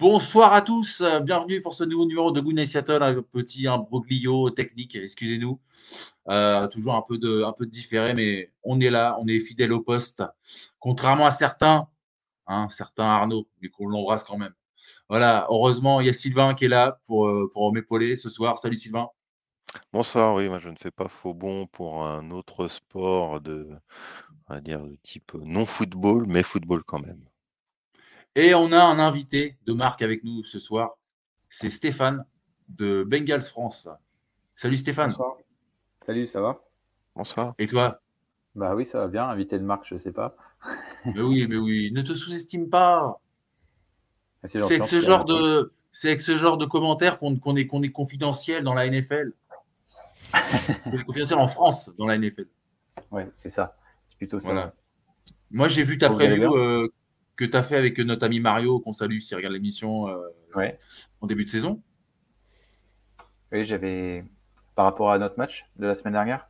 Bonsoir à tous, euh, bienvenue pour ce nouveau numéro de Good Seattle, un petit imbroglio technique, excusez-nous. Euh, toujours un peu, de, différé, mais on est là, on est fidèle au poste. Contrairement à certains, hein, certains Arnaud, mais qu'on l'embrasse quand même. Voilà, heureusement, il y a Sylvain qui est là pour, euh, pour m'épauler ce soir. Salut Sylvain. Bonsoir, oui, moi je ne fais pas faux bon pour un autre sport de, on va dire, de type non football, mais football quand même. Et on a un invité de marque avec nous ce soir. C'est Stéphane de Bengals France. Salut Stéphane. Bonsoir. Salut, ça va? Bonsoir. Et toi? Bah oui, ça va bien. Invité de marque, je sais pas. mais oui, mais oui. Ne te sous-estime pas. Ah, c'est avec ce genre de, c'est avec ce genre de commentaires qu'on est, qu'on est confidentiel dans la NFL. on est confidentiel en France dans la NFL. Ouais, c'est ça. C'est plutôt ça. Voilà. Moi, j'ai vu ta preview que tu as fait avec notre ami Mario, qu'on salue s'il regarde l'émission euh, en début de saison. Oui, j'avais. Par rapport à notre match de la semaine dernière?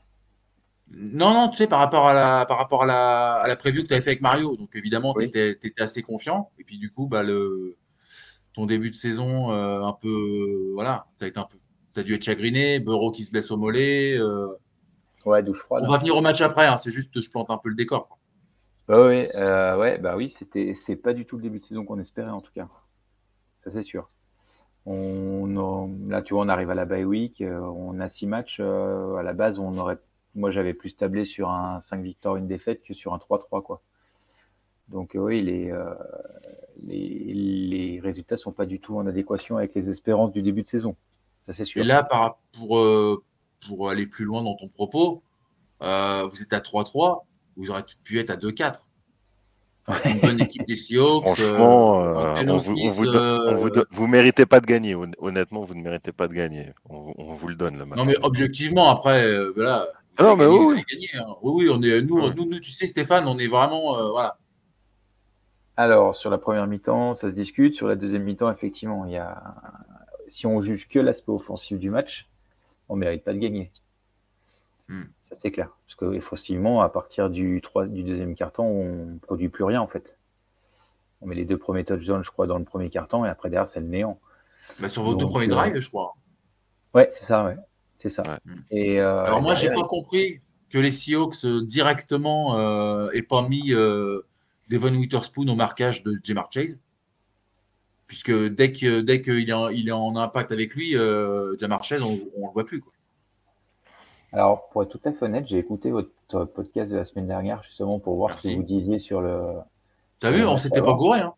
Non, non, tu sais, par rapport à la, par rapport à la, à la preview que tu avais fait avec Mario. Donc, évidemment, tu étais, assez confiant. Et puis, du coup, bah, le, ton début de saison, euh, un peu. Voilà, tu as, peu, as dû être chagriné. Bureau qui se blesse au mollet. Euh. ouais, douche froide. On va venir au match après. Hein, c'est juste que je plante un peu le décor. Oui, euh, ouais, bah oui, c'était, c'est pas du tout le début de saison qu'on espérait en tout cas. Ça c'est sûr. On, là, tu vois, on arrive à la bye week, euh, on a six matchs. Euh, à la base, on aurait, moi, j'avais plus tablé sur un 5 victoires, une défaite que sur un 3-3, quoi. Donc oui, les, les, les résultats sont pas du tout en adéquation avec les espérances du début de saison. Ça c'est sûr. Et là, par, pour, pour aller plus loin dans ton propos, vous êtes à 3-3 vous aurez pu être à 2-4. Une bonne équipe des Seahawks. Franchement, euh, euh, vous, vous, méritez pas de gagner. Honnêtement, vous ne méritez pas de gagner. On, vous le donne le match. Non, mais objectivement, après, euh, voilà. Ah non, mais oui. Gagner, hein. oui. oui, on est, nous, nous, nous, tu sais, Stéphane, on est vraiment. voilà. Alors, sur la première mi-temps, ça se discute. Sur la deuxième mi-temps, effectivement, il y a... si on juge que l'aspect offensif du match, on ne mérite pas de gagner. Hmm. Ça, c'est clair. Parce qu'effectivement, à partir du, 3, du deuxième carton, on ne produit plus rien en fait. On met les deux premiers touchdowns, je crois, dans le premier carton et après derrière, c'est le néant. Bah, sur vos deux premiers euh, drives, je crois. Ouais, c'est ça, ouais. C'est ça. Et, euh, Alors moi, j'ai pas compris que les Seahawks euh, directement euh, aient pas mis Devon Witherspoon au marquage de Jamar Chase. Puisque dès qu'il dès est, il est en impact avec lui, Jamar Chase, on ne le voit plus. Quoi. Alors, pour être tout à fait honnête, j'ai écouté votre podcast de la semaine dernière justement pour voir ce que vous disiez sur le. T'as vu, on s'était pas gouré. Hein.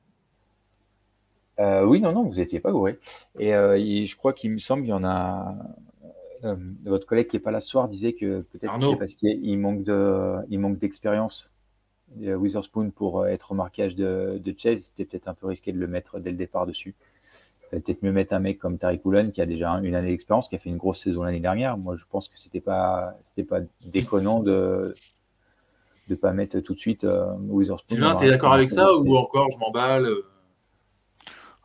Euh, oui, non, non, vous n'étiez pas gouré. Et, euh, je crois qu'il me semble qu'il y en a. Euh, votre collègue qui n'est pas là ce soir disait que peut-être parce qu'il manque de, il manque d'expérience. Witherspoon pour être au marquage de, de Chase, c'était peut-être un peu risqué de le mettre dès le départ dessus peut-être mieux mettre un mec comme Tariq Woolen qui a déjà une année d'expérience, qui a fait une grosse saison l'année dernière. Moi, je pense que c'était pas, c'était pas déconnant de de pas mettre tout de suite euh, Witherspoon. Sylvain, tu es d'accord avec ça ou encore je m'emballe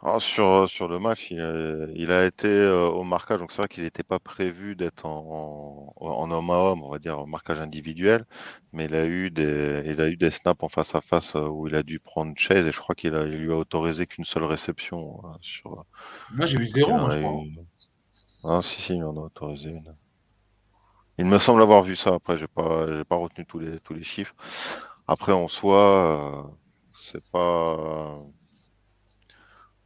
euh? ah, sur, sur le match, il a, il a été euh, au marquage, donc c'est vrai qu'il n'était pas prévu d'être en, en, homme à homme, on va dire, au marquage individuel, mais il a eu des, il a eu des snaps en face à face euh, où il a dû prendre Chase et je crois qu'il a, il lui a autorisé qu'une seule réception. Euh, sur, moi j'ai vu zéro, moi, je crois. Ah, si, si, il en a autorisé une. Il me semble avoir vu ça, après, j'ai pas, j'ai pas retenu tous les, tous les chiffres. Après, en soi, c'est pas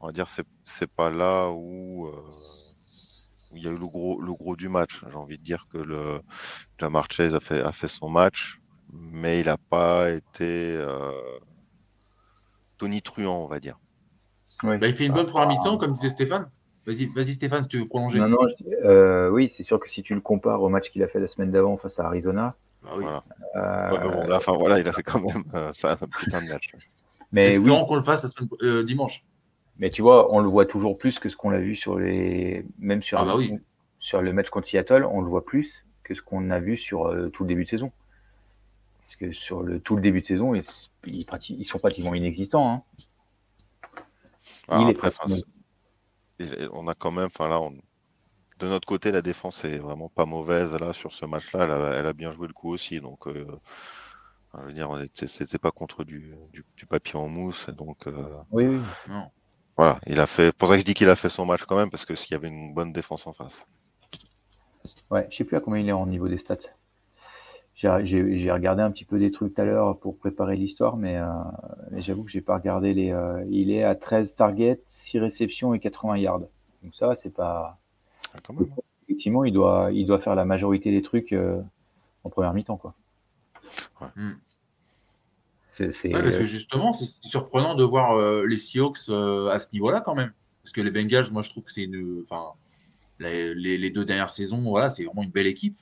on va dire c'est c'est pas là où, euh, il y a eu le gros le gros du match. J'ai envie de dire que le Jamar Chase a fait a fait son match, mais il n'a pas été euh, tonitruant, on va dire. Bah, il fait une bonne première mi-temps, comme disait Stéphane. Vas-y, vas-y Stéphane, si tu veux prolonger. Non, non, euh, oui, c'est sûr que si tu le compares au match qu'il a fait la semaine d'avant face à Arizona. Bah voilà. Euh, enfin, voilà, il a fait quand même ça, un putain de match. Mais Espérons qu'on le fasse la semaine, dimanche. Mais tu vois, on le voit toujours plus que ce qu'on a vu sur les. Même sur, ah bah oui. sur le match contre Seattle, on le voit plus que ce qu'on a vu sur tout le début de saison. Parce que sur le, tout le début de saison, ils, ils, sont pratiquement inexistants. Hein. Ah, on a quand même, enfin là, de notre côté, la défense est vraiment pas mauvaise là sur ce match-là. Elle, a... bien joué le coup aussi, donc euh, je veux dire, c'était pas contre du... papier en mousse, donc. Euh, oui, oui. Voilà, il a fait. Pour ça que je dis qu'il a fait son match quand même, parce que s'il y avait une bonne défense en face. Ouais, je sais plus à combien il est en niveau des stats. J'ai regardé un petit peu des trucs tout à l'heure pour préparer l'histoire, mais, euh, j'avoue que j'ai pas regardé les. Euh, il est à 13 targets, 6 réceptions et 80 yards. Donc ça, c'est pas. Ah, Effectivement, il doit, il doit faire la majorité des trucs euh, en première mi-temps, quoi. C'est, parce que justement, c'est surprenant de voir les Seahawks à ce niveau-là quand même. Parce que les Bengals, moi, je trouve que c'est une. Enfin, les, les, deux dernières saisons, voilà, c'est vraiment une belle équipe.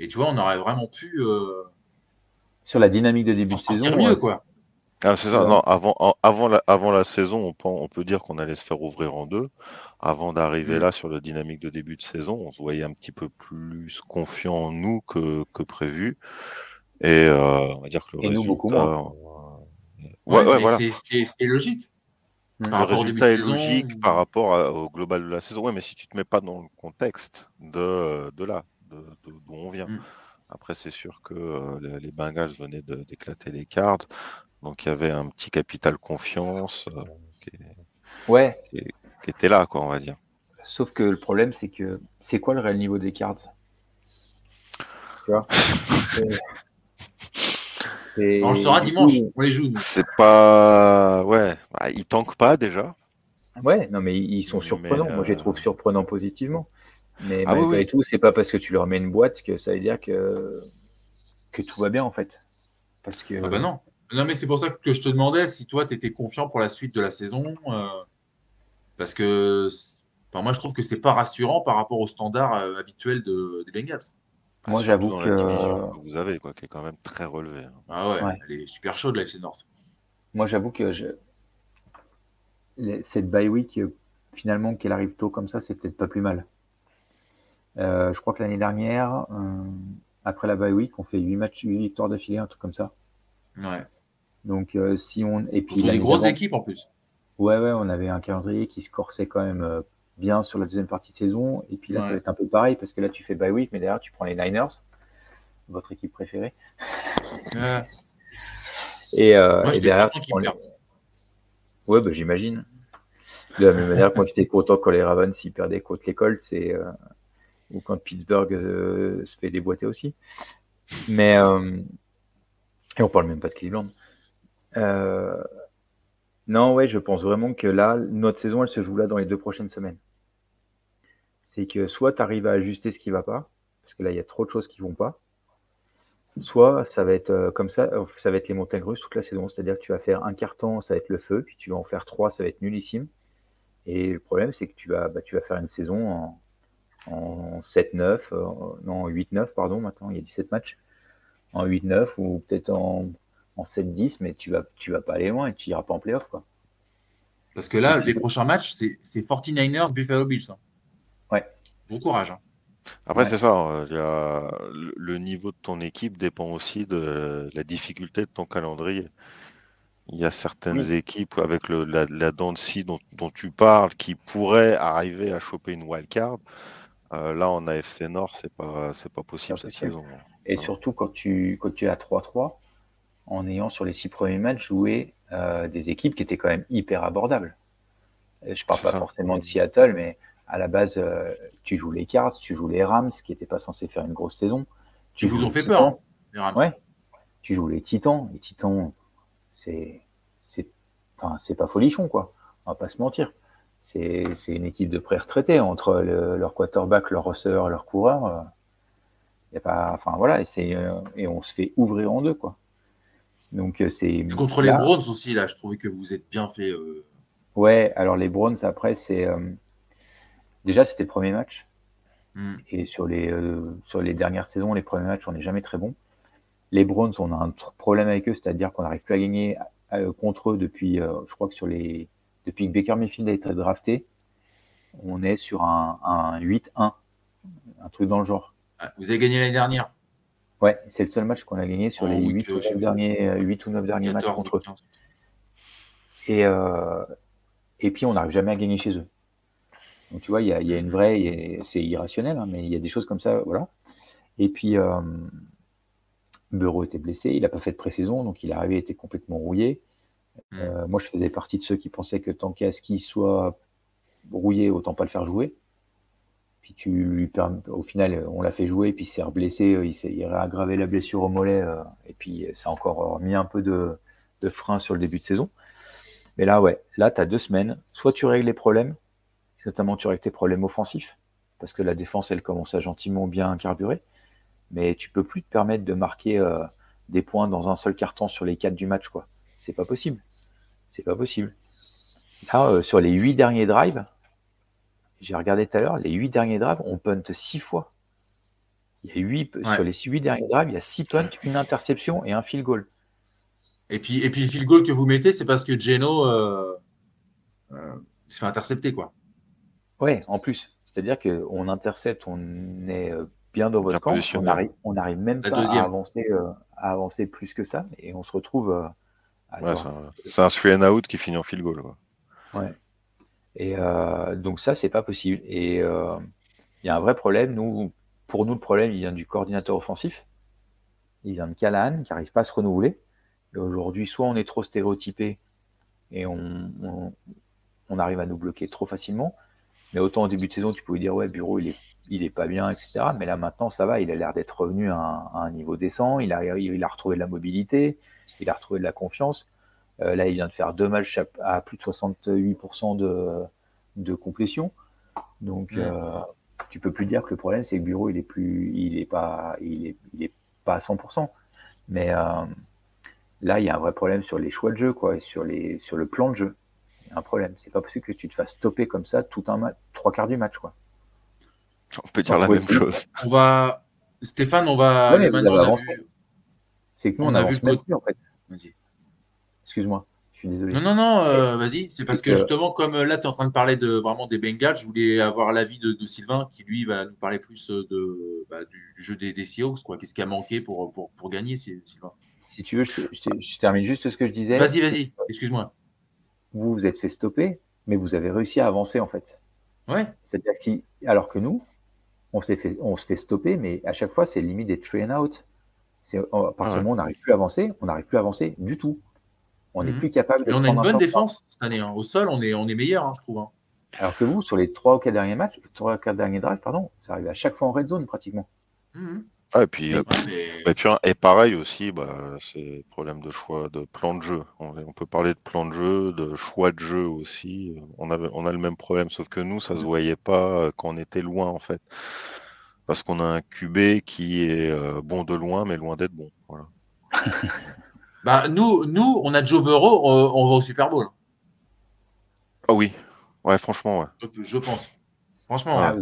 Et tu vois, on aurait vraiment pu. Euh, Sur la dynamique de début de saison. mieux, quoi. Ah, c'est ça. Non, avant, avant, la, avant la saison, on peut, on peut dire qu'on allait se faire ouvrir en deux. Avant d'arriver mm. là sur la dynamique de début de saison, on se voyait un petit peu plus confiant en nous que, que prévu. Et euh, on va dire que le Et résultat, nous, beaucoup moins. Ouais, ouais, voilà. C'est logique. Mm. le résultat est logique par rapport au global de la saison. Ouais, mais si tu te mets pas dans le contexte de, de là, d'où on vient. Mm. Après, c'est sûr que euh, les Bengals venaient d'éclater les cartes. Donc, il y avait un petit capital confiance euh, qui, ouais. qui, était là, quoi, on va dire. Sauf que le problème, c'est que c'est quoi le réel niveau des cartes? Tu vois? On le saura dimanche, on les joue. C'est pas. Ouais, bah, ils tankent pas déjà. Ouais, non, mais ils sont surprenants. Moi, je les trouve euh, surprenants positivement. Mais ah malgré tout, c'est pas parce que tu leur mets une boîte que ça veut dire que, que tout va bien en fait. Parce que... Ah bah non. Non, mais c'est pour ça que je te demandais si toi, tu étais confiant pour la suite de la saison. Euh, parce que enfin, moi, je trouve que c'est pas rassurant par rapport au standard euh, habituel de, des Bengals. Moi, j'avoue que... vous avez, quoi, qui est quand même très relevé. Hein. Ah ouais, elle est super chaude, la FC North. Moi, j'avoue que je... cette bye week, euh, finalement, qu'elle arrive tôt comme ça, c'est peut-être pas plus mal. Euh, je crois que l'année dernière, euh, après la bye week, on fait 8 matchs, 8 victoires d'affilée, un truc comme ça. Ouais. Donc, euh, si on. Et puis. des grosses équipes en plus. Ouais, ouais, on avait un calendrier qui se corsait quand même bien sur la deuxième partie de saison. Et puis là, ça va être un peu pareil parce que là, tu fais bye week, mais derrière, tu prends les Niners, votre équipe préférée. Et, derrière, tu prends les... Ouais, bah, j'imagine. De la même manière, moi, j'étais content quand les Ravens s'y perdaient contre l'école, c'est ou quand Pittsburgh euh, se fait déboîter aussi. Mais euh, et on parle même pas de Cleveland. Euh, non, ouais, je pense vraiment que là, notre saison, elle se joue là dans les deux prochaines semaines. C'est que soit tu arrives à ajuster ce qui va pas, parce que là, il y a trop de choses qui vont pas. Soit ça va être comme ça, ça va être les montagnes russes toute la saison. C'est-à-dire que tu vas faire un carton, ça va être le feu, puis tu vas en faire trois, ça va être nullissime. Et le problème, c'est que tu vas, bah, tu vas faire une saison en, en 7-9, euh, non, en 8-9, pardon, maintenant, il y a 17 matchs, en 8-9 ou peut-être en, en 7-10, mais tu vas, tu vas pas aller loin et tu iras pas en playoff, quoi. Parce que là, les prochains matchs, c'est 49ers, Buffalo Bills. Hein. Bon courage. Hein. Après, c'est ça. Euh, le niveau de ton équipe dépend aussi de la difficulté de ton calendrier. Il y a certaines équipes avec le, la, la dont, dont, tu parles qui pourraient arriver à choper une wildcard. Euh, là, en AFC Nord, c'est pas, c'est pas possible cette saison. Et surtout quand tu, quand tu es à 3-3, en ayant sur les six premiers matchs joué euh, des équipes qui étaient quand même hyper abordables. Je parle pas forcément de Seattle, mais à la base, euh, tu joues les Cards, tu joues les Rams, qui n'étaient pas censés faire une grosse saison. Tu vous ont fait peur, hein, les Rams. Ouais. Tu joues les Titans. Les Titans, c'est, c'est, enfin, c'est pas folichon, quoi. On va pas se mentir c'est une équipe de pré-retraités entre leur quarterback, leur receveur, leur coureur. Y a pas, enfin voilà, et, c'est, et on se fait ouvrir en deux, quoi. Donc c'est. Contre les Browns aussi, là, je trouvais que vous êtes bien fait. Ouais, alors les Browns, après, c'est. Déjà, c'était le premier match. Hmm. Et sur les, sur les dernières saisons, les premiers matchs, on n'est jamais très bon. Les Browns, on a un problème avec eux, c'est-à-dire qu'on n'arrive plus à gagner contre eux depuis, je crois que sur les, depuis que Baker Mayfield a été drafté, on est sur un, un 8-1, un truc dans le genre. Ah, vous avez gagné l'année dernière Ouais, c'est le seul match qu'on a gagné sur les 8 ou, 9 derniers, 8 ou 9 derniers matchs contre eux. Et, euh, et puis, on n'arrive jamais à gagner chez eux. Donc, tu vois, il y a, y a, une vraie, c'est irrationnel, hein, mais il y a des choses comme ça, voilà. Et puis, euh, Bureau était blessé, il n'a pas fait de pré-saison, donc il est arrivé, il était complètement rouillé. Hmm. Euh, moi, je faisais partie de ceux qui pensaient que tant qu'à ce qu'il soit rouillé, autant pas le faire jouer. Puis tu lui au final, on l'a fait jouer, puis il s'est reblessé, il s'est aggravé la blessure au mollet, euh, et puis ça a encore mis un peu de, frein sur le début de saison. Mais là, ouais, là, tu as deux semaines. Soit tu règles les problèmes, notamment tu règles tes problèmes offensifs, parce que la défense, elle commence à gentiment bien carburer, mais tu peux plus te permettre de marquer euh, des points dans un seul carton sur les quatre du match, quoi. C'est pas possible. C'est pas possible. Là, euh, sur les huit derniers drives, j'ai regardé tout à l'heure, les huit derniers drives, on punt six fois. Il y a huit, sur les huit derniers drives, il y a six punts, une interception et un field goal. Et puis, et puis le field goal que vous mettez, c'est parce que Geno euh, euh, se fait intercepter, quoi. Ouais, en plus. C'est-à-dire qu'on intercepte, on est bien dans votre camp, on n'arrive on arrive même pas à avancer, à avancer plus que ça, et on se retrouve c'est un, three and out qui finit en field goal. Ouais. Et euh, donc ça, c'est pas possible. Et euh, il y a un vrai problème. Nous, pour nous, le problème, il vient du coordinateur offensif. Il vient de Callahan, qui n'arrive pas à se renouveler. Et aujourd'hui, soit on est trop stéréotypé et on, on, arrive à nous bloquer trop facilement. Mais autant au début de saison, tu pouvais dire ouais, Bureau, il est, il est pas bien, etc. Mais là maintenant, ça va. Il a l'air d'être revenu à un, niveau décent. Il a, il a retrouvé de la mobilité il a retrouvé de la confiance. Euh, là, il vient de faire deux matchs à, plus de 68% de, de complétion. Donc, euh, tu peux plus dire que le problème, c'est que Bureau, il est plus, il est pas, il est, il est pas à 100%. Mais euh, là, il y a un vrai problème sur les choix de jeu, quoi, et sur les, sur le plan de jeu. Il y a un problème. C'est pas possible que tu te fasses stopper comme ça tout un match, trois quarts du match, quoi. On peut dire la même chose. On va, Stéphane, on va maintenant. C'est que nous, on, a vu le côté, en fait. Excuse-moi, je suis désolé. Non, non, non, euh, vas-y. C'est parce que justement, comme euh, là, tu es en train de parler de vraiment des Bengals, je voulais avoir l'avis de, Sylvain qui, lui, va nous parler plus euh, de, bah, du, jeu des, des Seahawks. Qu'est-ce qui a manqué pour, pour, pour, gagner, Sylvain? Si tu veux, je, termine juste ce que je disais. Vas-y, vas-y, excuse-moi. Vous vous êtes fait stopper, mais vous avez réussi à avancer, en fait. Ouais. C'est-à-dire que si, alors que nous, on, fait, on se fait stopper, mais à chaque fois, c'est limite des train out. À partir du moment où on n'arrive plus à avancer, on n'arrive plus à avancer du tout. On n'est mhm. plus capable de. on a une bonne défense cette année. Hein. Au sol, on est, on est meilleur, hein, je trouve. Hein. Alors que vous, sur les 3 ou 4 derniers matchs, 3 ou 4 derniers drives, pardon, ça arrive à chaque fois en red zone pratiquement. Mhm. Ah, et puis, et, pareil aussi, bah, c'est problème de choix de plan de jeu. On, peut parler de plan de jeu, de choix de jeu aussi. On, avait, on a le même problème, sauf que nous, ça se voyait pas euh, quand on était loin en fait parce qu'on a un QB qui est euh, bon de loin, mais loin d'être bon. Voilà. bah, nous, nous, on a Joe Burrow, on, va au Super Bowl. Ah oui, ouais, franchement, ouais. Je, pense. Franchement, ah,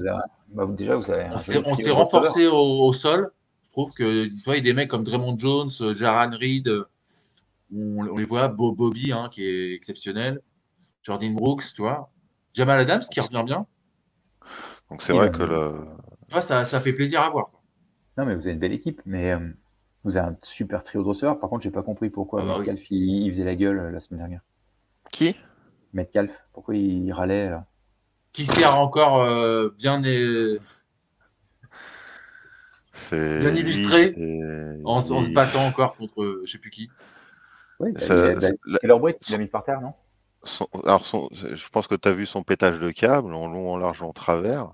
bah, déjà, vous avez on s'est renforcé au, sol. Je trouve que toi, il y a des mecs comme Draymond Jones, Jaran Reed, on, les voit, Bobby, hein, qui est exceptionnel, Jordan Brooks, tu vois, Jamal Adams qui revient bien. Donc c'est vrai que le, ça, ça fait plaisir à voir. Non, mais vous avez une belle équipe, mais euh, vous avez un super trio de receveurs. Par contre, j'ai pas compris pourquoi ah bah Metcalf il, faisait la gueule euh, la semaine dernière. Qui? Metcalf, pourquoi il râlait là? Qui sert encore euh, bien, bien illustré en, se battant encore contre je sais plus qui. Oui, bah, ça, il l'a mis par terre, non? alors je pense que tu as vu son pétage de câble en long, en large, en travers.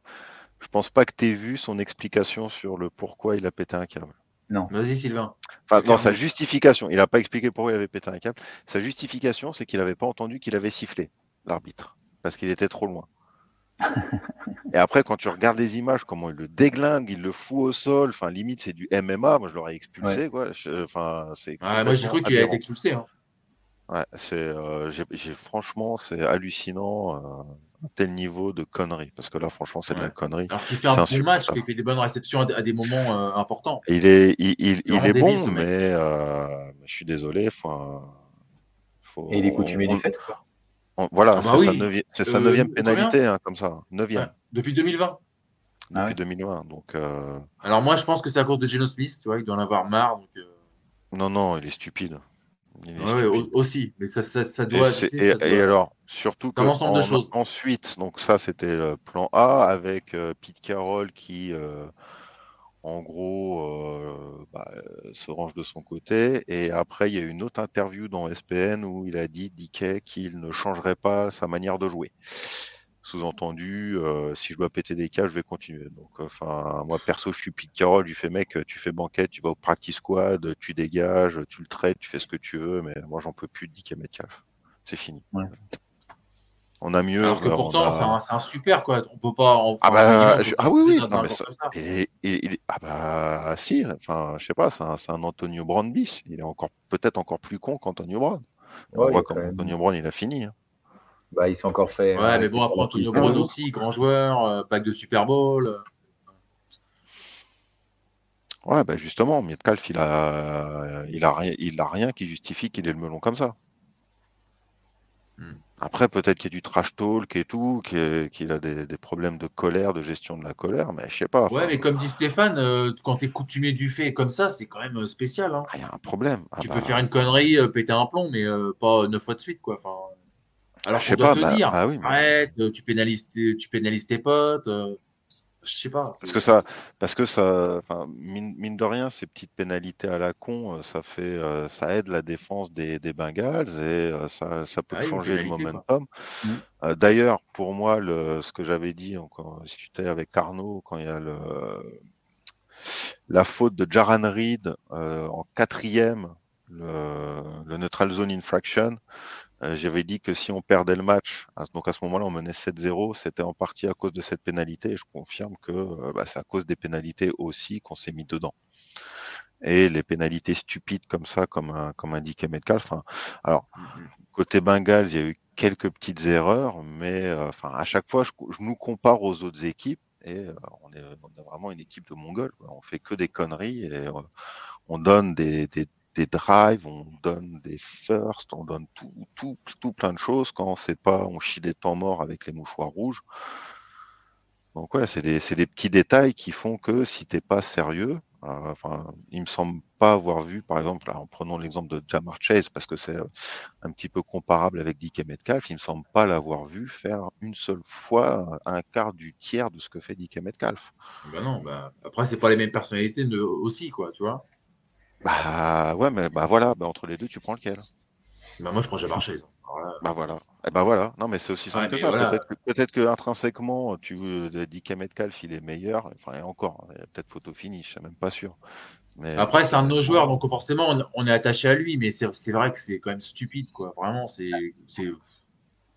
Je pense pas que tu aies vu son explication sur le pourquoi il a pété un câble. Non. Vas-y, Sylvain. Enfin, dans sa justification, il n'a pas expliqué pourquoi il avait pété un câble. Sa justification, c'est qu'il n'avait pas entendu qu'il avait sifflé l'arbitre parce qu'il était trop loin. Et après, quand tu regardes les images, comment il le déglingue, il le fout au sol, enfin, limite, c'est du MMA. Moi, je l'aurais expulsé, quoi. Enfin, c'est. moi, j'ai cru qu'il a été expulsé. Hein. Ouais, c'est, euh, j'ai, franchement, c'est hallucinant. Euh, un tel niveau de conneries. Parce que là, franchement, c'est de la connerie. Alors qu'il fait un bon match, qu'il fait des bonnes réceptions à, des moments euh, importants. Il est, il, il, il est bon, mais je suis désolé. Faut, Et il est coutumier du fait, voilà, ah bah c'est sa neuvième pénalité, hein, comme ça. Neuvième. depuis 2020. Depuis 2020. Ah donc, Alors moi, je pense que c'est à cause de Geno Smith, tu vois, il doit en avoir marre. Donc, Non, non, il est stupide. Oui, aussi, mais ça, ça, doit. Et, et, alors, surtout que ensuite, donc ça c'était le plan A avec euh, Pete Carroll qui, euh, en gros, euh, bah, se range de son côté. Et après, il y a une autre interview dans SPN où il a dit, Dickey, qu'il ne changerait pas sa manière de jouer. Sous-entendu, euh, si je dois péter des cas, je vais continuer. Donc, moi perso, je suis Pete Carroll, je fais mec, tu fais banquette, tu vas au practice squad, tu dégages, tu le traites, tu fais ce que tu veux, mais moi j'en peux plus de DK Metcalf. C'est fini. On a mieux. Alors que pourtant, c'est un, super quoi. On peut pas. ah, bah, ah oui, oui. Non, mais ça... et, et, ah bah si. Enfin, je sais pas. C'est un, Antonio Brown bis. Il est encore peut-être encore plus con qu'Antonio Brown. on voit comment Antonio Brown il a fini. Hein. Bah, ils sont encore fait. Ouais, mais bon, après Antonio Brown aussi, grand joueur, euh, pack de Super Bowl. Ouais, bah justement, Metcalf, il a, il a, rien, il a rien qui justifie qu'il ait le melon comme ça. Hmm. Après, peut-être qu'il y a du trash talk et tout, qu'il a des, problèmes de colère, de gestion de la colère, mais je sais pas. Ouais, mais comme dit Stéphane, euh, quand tu es coutumier du fait comme ça, c'est quand même euh, spécial. Hein. Ah, il y a un problème. Ah tu peux bah. faire une connerie, péter un plomb, mais pas neuf fois de suite, quoi. Enfin, alors je sais pas, te bah, dire, bah arrête, tu pénalises, tes, tu pénalises tes potes. Euh, je sais pas. Parce que ça, parce que ça, enfin, mine, de rien, ces petites pénalités à la con, euh, ça fait, euh, ça aide la défense des, des Bengals et ça, ça, peut ah changer le momentum. Mmh. D'ailleurs, pour moi, le, ce que j'avais dit quand on discutait avec Carnot, quand il y a le, la faute de Jaran Reed en quatrième, le, le neutral zone infraction, euh, j'avais dit que si on perdait le match, donc à ce moment-là on menait 7-0, c'était en partie à cause de cette pénalité et je confirme que euh, bah, c'est à cause des pénalités aussi qu'on s'est mis dedans. Et les pénalités stupides comme ça, comme, un, comme indiquait Metcalf. Hein. Alors, mm-hmm. côté Bengals, il y a eu quelques petites erreurs, mais euh, à chaque fois, je, nous compare aux autres équipes et on, est, vraiment une équipe de Mongols. On fait que des conneries et on donne des, des des drives, on donne des firsts, on donne tout, tout, tout plein de choses. Quand on sait pas, on chie des temps morts avec les mouchoirs rouges. Donc ouais, c'est des, des, petits détails qui font que si t'es pas sérieux, euh, enfin, il me semble pas avoir vu, par exemple, en prenant l'exemple de Jamar Chase, parce que c'est un petit peu comparable avec DK Metcalf, il me semble pas l'avoir vu faire une seule fois un quart du tiers de ce que fait DK Metcalf. Ben non, bah, après c'est pas les mêmes personnalités aussi, quoi, tu vois. Bah ouais, mais bah voilà, bah, entre les deux, tu prends lequel? Bah moi, je prends Jamar Chase. Bah voilà. Et eh bah voilà. Non, mais c'est aussi simple que ça. Peut-être que, intrinsèquement, tu euh, dis Metcalf, il est meilleur. Enfin, et encore, peut-être photo finish, je suis même pas sûr. Mais Après, c'est un de nos joueurs, donc forcément, on, est attaché à lui, mais c'est vrai que c'est quand même stupide, quoi. Vraiment, c'est.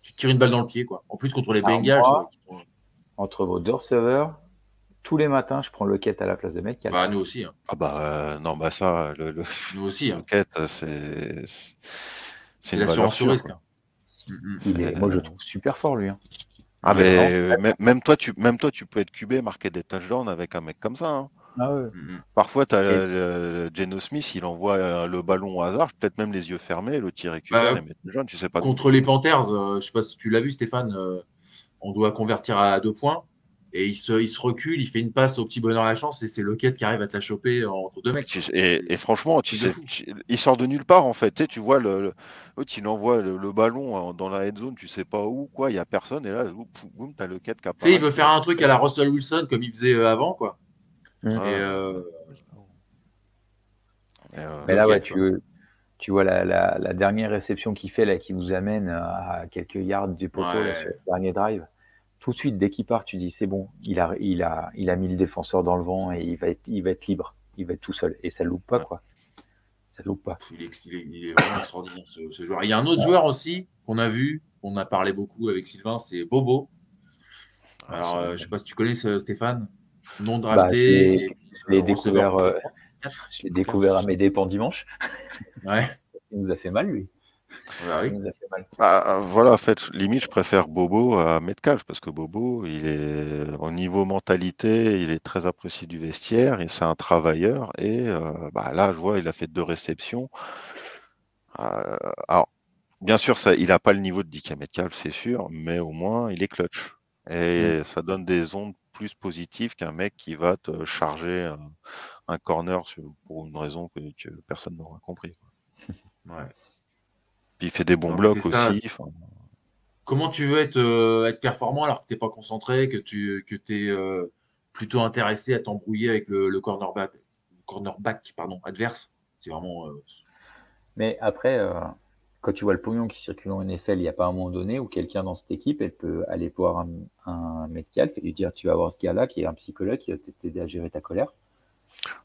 Tu tires une balle dans le pied, quoi. En plus, contre les Bengals. Entre vos deux receveurs, tous les matins, je prends le quête à la place de mec. Bah, nous aussi. Hein. Ah bah euh, non, bah ça, le, le... nous aussi. Hein. quête, c'est c'est l'assurance sur risque. Hein. Moi, je le trouve super fort lui. Ah mais même, toi, tu même toi, tu peux être cubé, marquer des touchdowns avec un mec comme ça. Ah ouais. Parfois, tu as Geno Smith, il envoie euh, le ballon au hasard, peut-être même les yeux fermés, le tir récupère, bah, tu sais pas. Contre les Panthers, euh, je sais pas si tu l'as vu, Stéphane, on doit convertir à deux points. Et il se, il se recule, il fait une passe au petit bonheur à la chance et c'est Lockett qui arrive à te la choper entre deux mecs. Et, franchement, tu sais, il sort de nulle part en fait. Tu, sais, tu vois, le, il envoie le, ballon dans la head zone, tu sais pas où, quoi, il y a personne et là, boum, t'as Lockett qui apparaît. Tu sais, il veut faire un truc à la Russell Wilson comme il faisait euh, avant, quoi. Mmh. Et euh, euh, Mais là, ouais, tu, tu vois la, la, dernière réception qu'il fait, là, qui nous amène à quelques yards du poteau, sur le dernier drive tout de suite, dès qu'il part, tu dis c'est bon, il a, il, a, il a mis le défenseur dans le vent et il va être, il va être libre, il va être tout seul. Et ça loupe pas, quoi. Ça loupe pas. Il est, vraiment extraordinaire, ce, joueur. Il y a un autre joueur aussi qu'on a vu, on a parlé beaucoup avec Sylvain, c'est Bobo. Alors, je ne sais pas si tu connais Stéphane, non bah, drafté. je l'ai découvert, je l'ai découvert à mes dépens dimanche. Ouais. Il nous a fait mal, lui. Bah, voilà, en fait, limite, je préfère Bobo à Metcalf parce que Bobo, il est au niveau mentalité, il est très apprécié du vestiaire et c'est un travailleur. Et euh, bah, là, je vois, il a fait deux réceptions. Euh, alors, bien sûr, ça, il n'a pas le niveau de DK Metcalf, c'est sûr, mais au moins, il est clutch. Et mm. ça donne des ondes plus positives qu'un mec qui va te charger un, corner pour une raison que, personne n'aura compris. Ouais. Puis il fait des bons blocs aussi. Comment tu veux être, euh, être performant alors que tu n'es pas concentré, que tu que es euh, plutôt intéressé à t'embrouiller avec le, cornerback, cornerback pardon, adverse? C'est vraiment. Euh, Mais après, quand tu vois le pognon qui circule en NFL, il n'y a pas un moment donné où quelqu'un dans cette équipe, elle peut aller voir un, un médical et lui dire Tu vas voir ce gars-là qui est un psychologue qui va t'aider à gérer ta colère.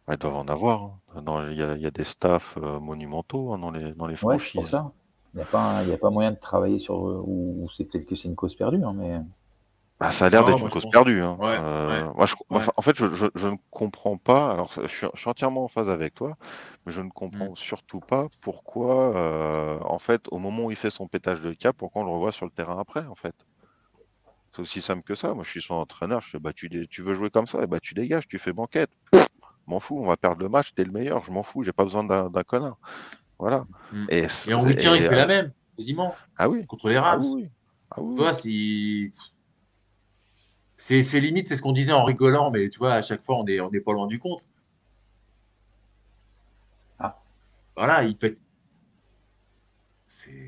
ils doivent en avoir. Hein. Il y, a des staffs monumentaux hein, dans les, dans les franchises. pour ça. Il n'y a, pas, a pas moyen de travailler sur. Ou, c'est peut-être que c'est une cause perdue, hein, mais. Bah, ça a l'air d'être une cause perdue. Hein. Euh, moi, en fait, je, ne comprends pas. Alors, je suis, entièrement en phase avec toi, mais je ne comprends mm. surtout pas pourquoi, euh, en fait, au moment où il fait son pétage de cap, pourquoi on le revoit sur le terrain après, en fait. C'est aussi simple que ça. Moi, je suis son entraîneur. Je fais, bah, tu, tu veux jouer comme ça, et bah, tu dégages, tu fais banquette. M'en fous, on va perdre le match, t'es le meilleur, je m'en fous, j'ai pas besoin d'un connard. Voilà. Mm. Et, en week-end, il fait la même, quasiment. Ah oui. Contre les Rams. Ah oui. Ah c'est. limite, c'est ce qu'on disait en rigolant, mais tu vois, à chaque fois, on n'est on est pas loin du compte. Ah. Voilà, il pète.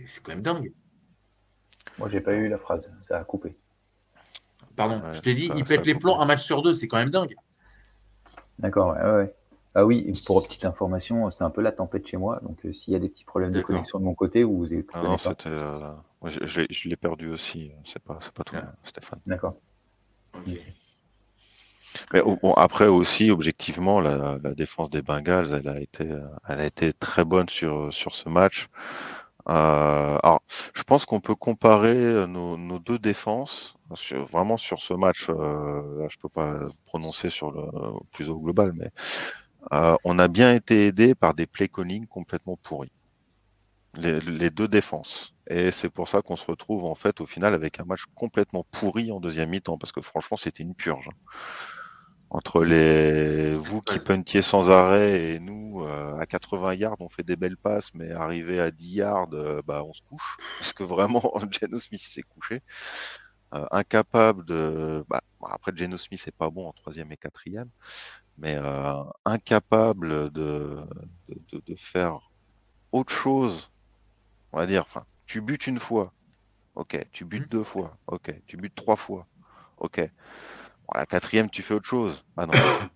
C'est quand même dingue. Moi, j'ai pas eu la phrase, ça a coupé. Pardon, je t'ai dit, il pète les plombs un match sur deux, c'est quand même dingue. D'accord, ouais, ouais. Ah oui, pour petite information, c'est un peu la tempête chez moi. Donc, euh, s'il y a des petits problèmes de connexion de mon côté, ou vous êtes. Ah non, c'était. Euh, je, l'ai perdu aussi. C'est pas, pas tout, ah. Stéphane. D'accord. Mais bon, après aussi, objectivement, la, défense des Bengals, elle a été, elle a été très bonne sur, sur ce match. Euh, alors, je pense qu'on peut comparer nos, nos deux défenses vraiment sur ce match. Euh, là, je peux pas prononcer sur le plus au global, mais euh, on a bien été aidé par des play calling complètement pourris. Les, deux défenses. Et c'est pour ça qu'on se retrouve en fait au final avec un match complètement pourri en deuxième mi-temps, parce que franchement c'était une purge. Hein. Entre les vous qui puntiez sans arrêt et nous euh, à 80 yards on fait des belles passes, mais arrivé à 10 yards, euh, bah on se couche. Parce que vraiment Geno Smith s'est couché. incapable de. Bah, après Geno Smith c'est pas bon en troisième et quatrième, mais euh, incapable de, de, faire autre chose, on va dire, enfin, tu butes une fois, ok, tu butes mmh. deux fois, ok, tu butes trois fois, ok. la quatrième, tu fais autre chose. Ah non.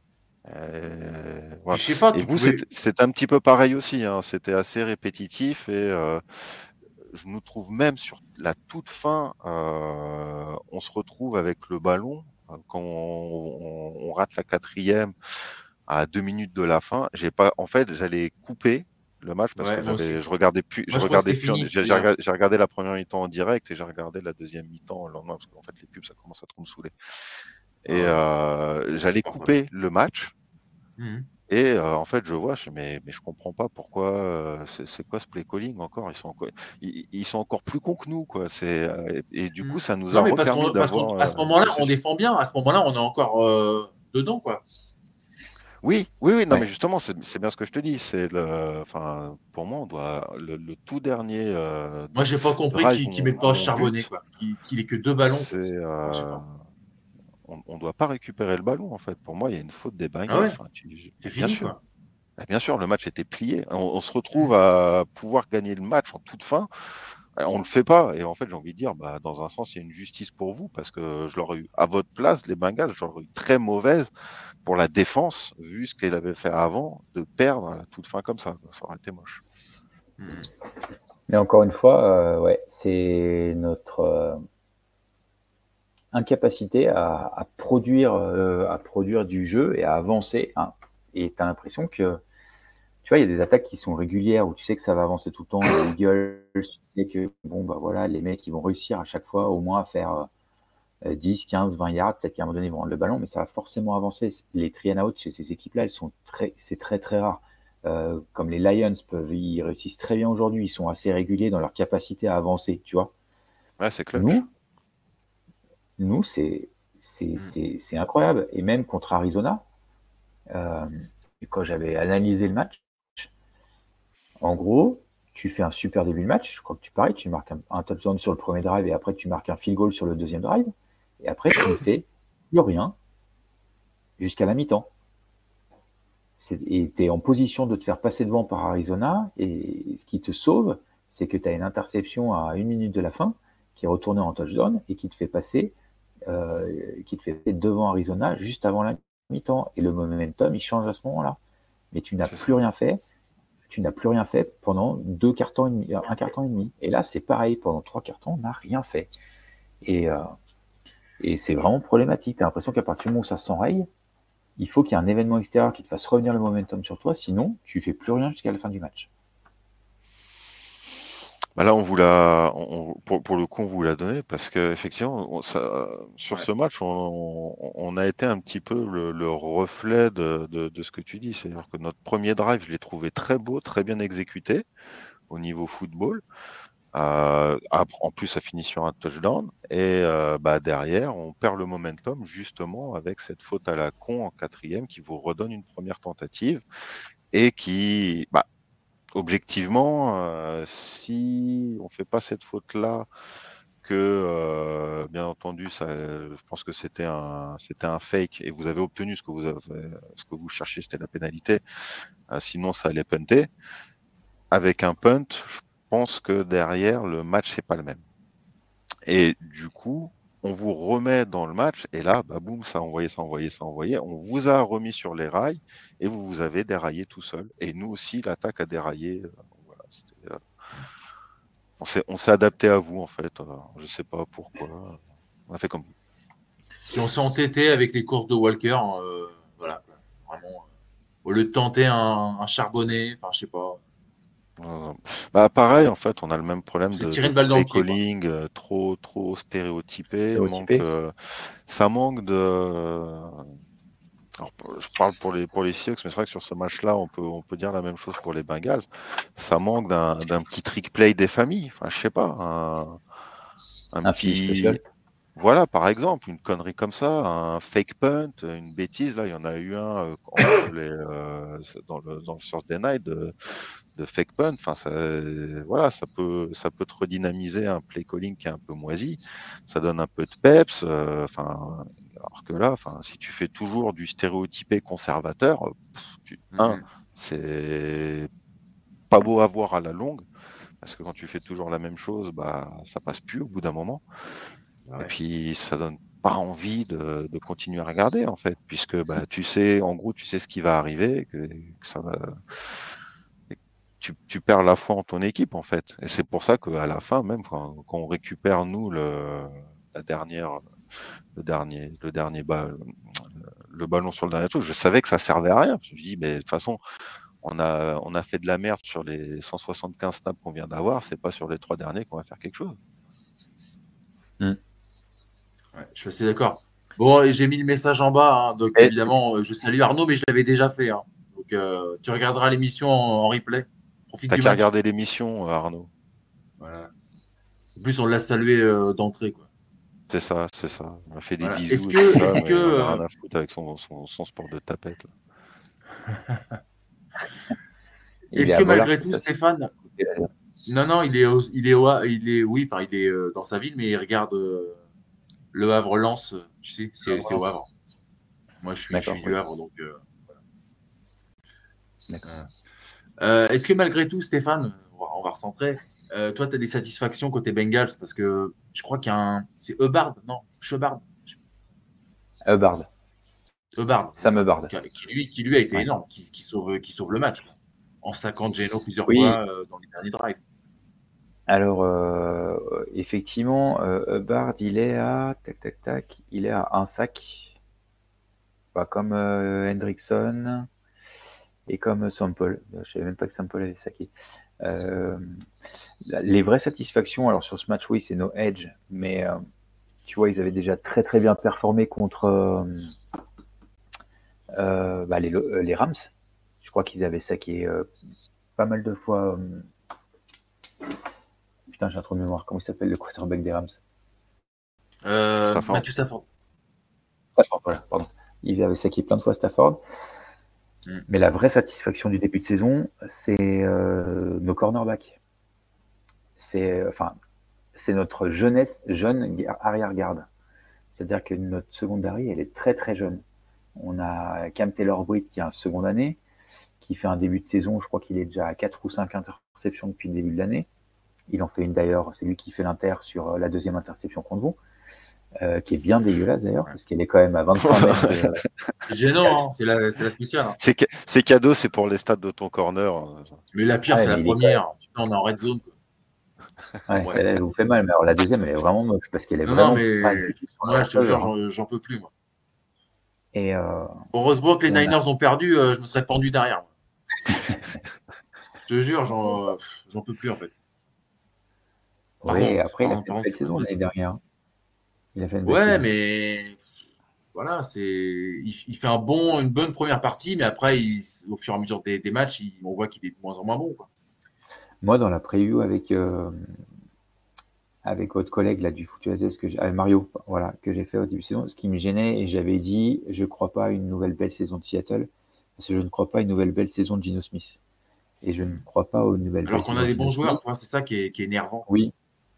Euh, Je sais pas, et vous, c'est un petit peu pareil aussi. Hein. C'était assez répétitif et euh, je nous trouve même sur la toute fin, on se retrouve avec le ballon quand on, rate la quatrième à deux minutes de la fin, j'ai pas, en fait, j'allais couper le match parce que je regardais plus, je, regardais plus, j'ai regardé, la première mi-temps en direct et j'ai regardé la deuxième mi-temps le lendemain parce qu'en fait les pubs ça commence à trop me saouler. Et euh, j'allais couper le match. Mmh. Et euh, en fait, je vois, je, mais, mais je comprends pas pourquoi. Euh, c'est quoi ce play calling encore? Ils sont encore, ils, sont encore plus cons que nous, quoi. C'est euh, et du coup, mmh. ça nous a permis d'avoir. À ce moment-là, on défend bien. À ce moment-là, on est encore dedans, quoi. Oui, oui, oui. Non, mais justement, c'est bien ce que je te dis. C'est le, enfin, pour moi, on doit le, tout dernier. moi, j'ai pas compris qu'ils ne mettent pas charbonné, quoi. Qu'il ait que deux ballons. C'est on ne doit pas récupérer le ballon, en fait. Pour moi, il y a une faute des Bengals. Ah c'est fini, sûr. Bah, bien sûr, le match était plié. On, se retrouve à pouvoir gagner le match en toute fin. On ne le fait pas. Et en fait, j'ai envie de dire, bah, dans un sens, il y a une justice pour vous parce que je l'aurais eu à votre place, les Bengals, j'aurais eu très mauvaise pour la défense, vu ce qu'elle avait fait avant, de perdre à la toute fin comme ça. Ça aurait été moche. Mais encore une fois, euh, ouais, c'est notre. Euh, incapacité à, produire, euh, à produire du jeu et à avancer. Hein. Et tu as l'impression que, tu vois, il y a des attaques qui sont régulières où tu sais que ça va avancer tout le temps. Les Eagles, tu sais que, bon, bah voilà, les mecs, ils vont réussir à chaque fois au moins à faire 10, 15, 20 yards, peut-être qu'à un moment donné, ils vont rendre le ballon, mais ça va forcément avancer. Les three and out chez ces équipes-là, elles sont très, c'est très très rare. Euh, comme les Lions peuvent, ils réussissent très bien aujourd'hui, ils sont assez réguliers dans leur capacité à avancer, tu vois. Ouais, c'est clair. Nous, nous c'est, c'est, incroyable. Et même contre Arizona, euh, quand j'avais analysé le match, en gros, tu fais un super début de match, je crois que tu paries, tu marques un, un touchdown sur le premier drive et après tu marques un field goal sur le deuxième drive. Et après, tu ne fais plus rien jusqu'à la mi-temps. Et tu es en position de te faire passer devant par Arizona. Et ce qui te sauve, c'est que tu as une interception à une minute de la fin qui est retournée en touchdown et qui te fait passer, qui te fait devant Arizona juste avant la mi-temps. Et le momentum, il change à ce moment-là. Mais tu n'as plus rien fait. Tu n'as plus rien fait pendant deux cartons et demi, un carton et demi. Et là, c'est pareil. Pendant trois cartons, on n'a rien fait. Et, euh, et c'est vraiment problématique. Tu as l'impression qu'à partir du moment où ça s'enraye, il faut qu'il y ait un événement extérieur qui te fasse revenir le momentum sur toi, sinon tu fais plus rien jusqu'à la fin du match. Bah là, on vous l'a, pour, le coup, on vous l'a donné parce qu'effectivement, sur ce match, on, a été un petit peu le, reflet de, de, ce que tu dis. C'est-à-dire que notre premier drive, je l'ai trouvé très beau, très bien exécuté au niveau football. Euh, en plus, ça finit sur un touchdown. Et euh, bah, derrière, on perd le momentum justement avec cette faute à la con en quatrième qui vous redonne une première tentative et qui, bah, objectivement, euh, si on fait pas cette faute-là, que bien entendu, ça, je pense que c'était un, c'était un fake et vous avez obtenu ce que vous avez, ce que vous cherchiez, c'était la pénalité. sinon, ça allait punter. Avec un punt, je pense que derrière, le match, c'est pas le même. Et du coup, on vous remet dans le match, et là, bah, boum, ça a envoyé, ça a envoyé, ça a envoyé. On vous a remis sur les rails, et vous vous avez déraillé tout seul. Et nous aussi, l'attaque a déraillé. Euh, euh, on s'est adapté à vous, en fait. Je euh, je sais pas pourquoi. On a fait comme vous. On s'est entêté avec les courses de Walker. voilà, vraiment. Au lieu de tenter un, charbonné, enfin, je sais pas. Bah pareil, en fait, on a le même problème de, tirer une balle dans le calling euh, trop trop stéréotypé. Euh, ça manque de. je parle pour les pour les Sioux, mais c'est vrai que sur ce match-là, on peut on peut dire la même chose pour les Bengals. Ça manque d'un petit trick play des familles. Enfin, je sais pas, un, un, petit. Voilà, par exemple, une connerie comme ça, un fake punt, une bêtise. Là, il y en a eu un euh, dans, le, dans le Thursday Night de, de fake punt. Enfin, ça, voilà, ça peut, ça peut te redynamiser un play calling qui est un peu moisi. Ça donne un peu de peps. Euh, enfin, alors que là, enfin, si tu fais toujours du stéréotypé conservateur, tu, un, mm-hmm. c'est pas beau à voir à la longue. Parce que quand tu fais toujours la même chose, bah, ça passe plus au bout d'un moment. Et puis, ça donne pas envie de, de, continuer à regarder, en fait, puisque bah, tu sais, en gros, tu sais ce qui va arriver, que, que ça va, tu, perds la foi en ton équipe en fait. Et c'est pour ça qu'à la fin, même quand, on récupère nous le, la dernière, le dernier, le dernier le ballon sur le dernier truc, je savais que ça servait à rien. Je me dis, mais de toute façon, on a, on a fait de la merde sur les 175 snaps qu'on vient d'avoir, c'est pas sur les trois derniers qu'on va faire quelque chose. Je suis assez d'accord. Bon, j'ai mis le message en bas, hein, donc évidemment, je salue Arnaud, mais je l'avais déjà fait. Hein. Donc, euh, tu regarderas l'émission en replay. T'as qu'à regarder l'émission, euh, Arnaud. Voilà. En plus, on l'a salué euh, d'entrée, quoi. C'est ça, c'est ça. On a fait des bisous. Est-ce que, est-ce que, on a rien à foutre avec son, son, son sport de tapette. est-ce que malgré tout, Stéphane, non, non, il est, il est, il est, oui, enfin, il est euh, dans sa ville, mais il regarde le Havre Lance. Tu sais, c'est, au Havre. Moi, je suis, je suis du Havre, donc. Voilà. D'accord. Euh, est-ce que malgré tout, Stéphane, on va recentrer, euh, toi, tu as des satisfactions côté Bengals? Parce que je crois qu'il y a un. C'est Hubbard, non Shebard Hubbard. Hubbard. Sam Hubbard. Qui, lui, qui lui a été énorme, qui, sauve, qui sauve le match. En saquant Geno plusieurs fois euh, dans les derniers drives. Alors, effectivement, Hubbard, il est à. Tac, tac, tac. Il est à un sac. Pas comme Hendrickson et comme Sample. Je ne savais même pas que Sample avait saqué. Euh, les vraies satisfactions, alors sur ce match, oui, c'est nos edge, mais euh, tu vois, ils avaient déjà très très bien performé contre bah, les, les, Rams. Je crois qu'ils avaient saqué pas mal de fois. Putain, j'ai un trou de mémoire. Comment il s'appelle le quarterback des Rams? Euh, Matthew Stafford. Stafford, voilà, pardon. Ils avaient saqué plein de fois Stafford. Mm. Mais la vraie satisfaction du début de saison, c'est euh, nos cornerbacks. C'est enfin, c'est notre jeunesse, jeune arrière-garde. C'est-à-dire que notre secondary, elle est très très jeune. On a Cam Taylor-Britt qui a un seconde année, qui fait un début de saison, je crois qu'il est déjà à 4 ou 5 interceptions depuis le début de l'année. Il en fait une d'ailleurs, c'est lui qui fait l'inter sur la deuxième interception contre vous. Euh, qui est bien dégueulasse d'ailleurs, parce qu'elle est quand même à 25 mètres. C'est gênant, hein, c'est la, spéciale. Hein. C'est cadeau, c'est pour les stats de ton corner. Hein. Mais la pire, c'est la première. on est en red zone. Ouais, Elle, vous fait mal, mais alors la deuxième, elle est vraiment moche parce qu'elle est non, vraiment. Non, mais je te jure, j'en peux plus. Moi. Et euh... Heureusement que les Niners ont perdu, euh, je me serais pendu derrière. je te jure, j'en peux plus en fait. Oui, après, il a fait une belle saison l'année dernière ouais, mais voilà, c'est il, fait un bon, une bonne première partie, mais après, au fur et à mesure des, matchs, on voit qu'il est de moins en moins bon. Moi, dans la preview avec euh, avec votre collègue là du Foot que avec Mario, voilà, que j'ai fait au début de saison, ce qui me gênait et j'avais dit, je crois pas à une nouvelle belle saison de Seattle parce que je ne crois pas à une nouvelle belle saison de Gino Smith et je ne crois pas aux nouvelles. Alors qu'on a des bons joueurs, c'est ça qui est, qui est énervant. Oui,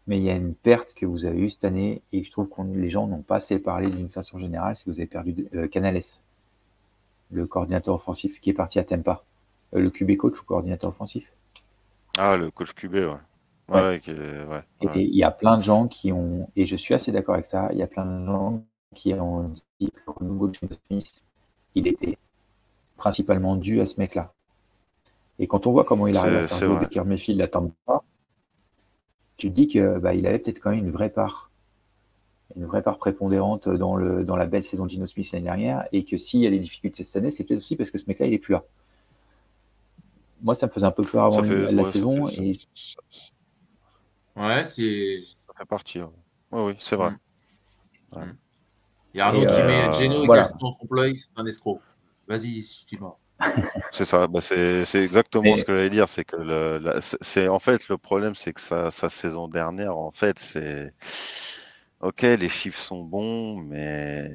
mais il y a une perte que vous avez eue cette année et je trouve que les gens n'ont pas assez parlé d'une façon générale, c'est que vous avez perdu euh, Canales, le coordinateur offensif qui est parti à Tempa. Euh, le QB coach ou coordinateur offensif? Ah, le coach QB, ouais. Ouais, Et il y a plein de gens qui ont, et je suis assez d'accord avec ça, il y a plein de gens qui ont dit que le nouveau Smith, il était principalement dû à ce mec-là. Et quand on voit comment il arrive à faire jouer Baker Mayfield à Tampa, tu te dis que bah, il avait peut-être quand même une vraie part, une vraie part prépondérante dans, le, dans la belle saison de Gino Smith l'année dernière, et que s'il y a des difficultés cette année, c'est peut-être aussi parce que ce mec-là, il est plus là. Moi, ça me faisait un peu peur avant la saison. et... Ouais, c'est. Ça fait partie. Oui, oui, c'est vrai. Mm. Il y a un autre qui met Geno voilà. son trompe c'est un escroc. Vas-y, Sylvain. C'est ça, bah c'est exactement ce que j'allais dire. C'est que le, c'est en fait le problème, c'est que sa, sa, saison dernière, en fait, c'est ok, les chiffres sont bons, mais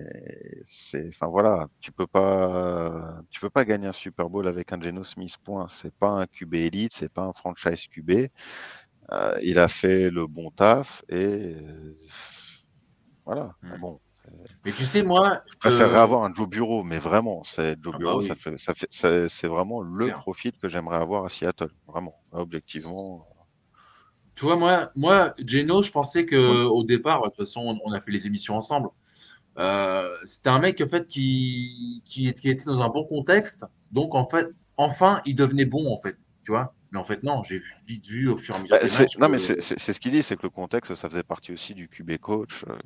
c'est, enfin voilà, tu peux pas, tu peux pas gagner un Super Bowl avec un Geno Smith. Point. C'est pas un QB élite, c'est pas un franchise QB. Euh, il a fait le bon taf et voilà. Mmh. Bon, mais tu sais, moi. Je préférerais avoir un Joe Bureau, mais vraiment, c'est Joe ah Bureau, bah ça fait, ça fait, c'est vraiment le profil que j'aimerais avoir à Seattle. Vraiment, objectivement. Tu vois, moi, moi Geno, je pensais que au départ, de toute façon, on a fait les émissions ensemble. Euh, c'était un mec en fait qui, qui, était dans un bon contexte. Donc en fait, enfin, il devenait bon en fait. Tu vois? Mais en fait, non, j'ai vite vu au fur et à mesure. Bah, non, mais c'est ce qu'il dit, c'est que le contexte, ça faisait partie aussi du QB coach. Euh,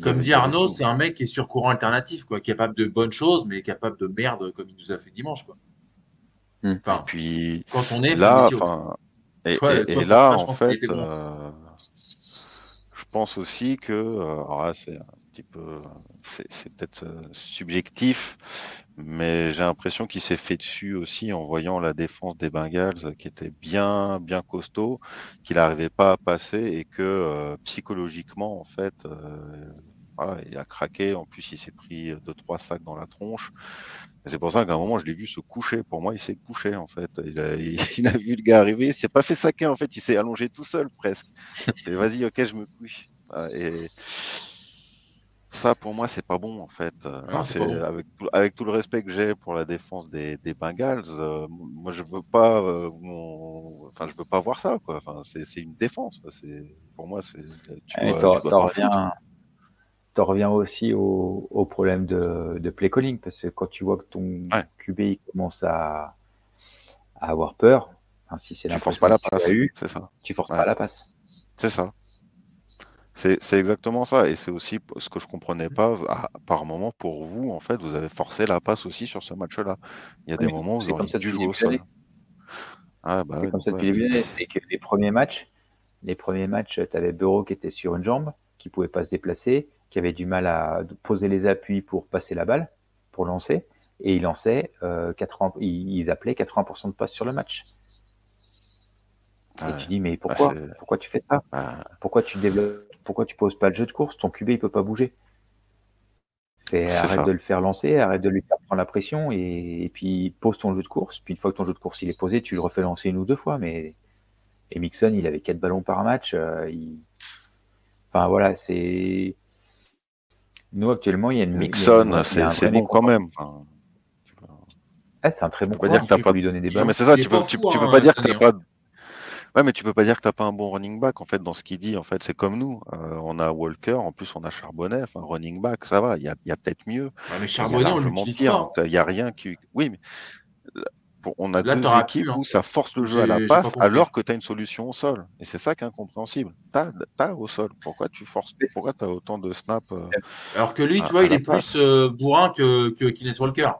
comme dit Arnaud, c'est un mec qui est sur courant alternatif, quoi, capable de bonnes choses, mais capable de merde comme il nous a fait dimanche. Quoi. Hmm. Enfin, puis quand on est là, et, et, là, en fait, euh, je pense aussi que, euh, c'est un petit peu, c'est peut-être euh, subjectif, mais j'ai l'impression qu'il s'est fait dessus aussi en voyant la défense des Bengals qui était bien bien costaud, qu'il n'arrivait pas à passer et que euh, psychologiquement en fait euh, voilà, il a craqué. En plus, il s'est pris deux trois sacs dans la tronche. C'est pour ça qu'à un moment, je l'ai vu se coucher. Pour moi, il s'est couché en fait. Il a, il, a vu le gars arriver. Il s'est pas fait saquer en fait. Il s'est allongé tout seul presque. Vas-y, ok, je me couche. Et ça, pour moi, c'est pas bon en fait. avec, tout, avec, tout, le respect que j'ai pour la défense des, des Bengals, euh, moi je veux pas, euh, enfin je veux pas voir ça quoi. Enfin, c'est une défense. Pour moi, c'est. Tu reviens, reviens, aussi au, au problème de, de, play calling parce que quand tu vois que ton QB commence à, à, avoir peur, si c'est tu forces pas la passe, c'est ça. Tu forces pas la passe. C'est ça. C'est exactement ça. Et c'est aussi ce que je comprenais pas. par moment, pour vous, en fait, vous avez forcé la passe aussi sur ce match-là. Il y a des moments où vous auriez dû jouer au sol. Ah, bah c'est comme ça que tu C'est que les premiers matchs, les premiers matchs, tu avais Bureau qui était sur une jambe, qui ne pouvaient pas se déplacer, qui avaient du mal à poser les appuis pour passer la balle, pour lancer, et ils lançaient 80, ils appelaient 80% de passes sur le match. Et tu dis, mais pourquoi? bah, Pourquoi tu fais ça? Bah. Pourquoi tu développes Pourquoi tu poses pas le jeu de course? Ton QB, il peut pas bouger. arrête de le faire lancer, arrête de lui faire prendre la pression et, puis pose ton jeu de course. Puis une fois que ton jeu de course il est posé, tu le refais lancer une ou deux fois. Mais et Mixon, il avait quatre ballons par match. Euh, enfin voilà, c'est nous actuellement, il y a une Mixon, c'est bon quand même. c'est un très bon. Pas tu peux lui donner des ballons. mais c'est ça, tu peux, tu, peux hein, pas dire que t'as pas Ouais, mais tu peux pas dire que t'as pas un bon running back en fait dans ce qu'il dit. En fait, c'est comme nous. Euh, on a Walker, en plus on a Charbonnet. Enfin, running back, ça va. Il y a, y a peut-être mieux. mais Charbonnet, on l'utilise pas. Il y a rien qui. Oui, mais on a deux équipes hein. où ça force le jeu à la passe alors que tu as une solution au sol. Et c'est ça qui est incompréhensible. Tu as, au sol. Pourquoi tu forces Pourquoi tu as autant de snaps euh, Alors que lui, tu vois, il est plus euh, bourrin que, que Kines Walker.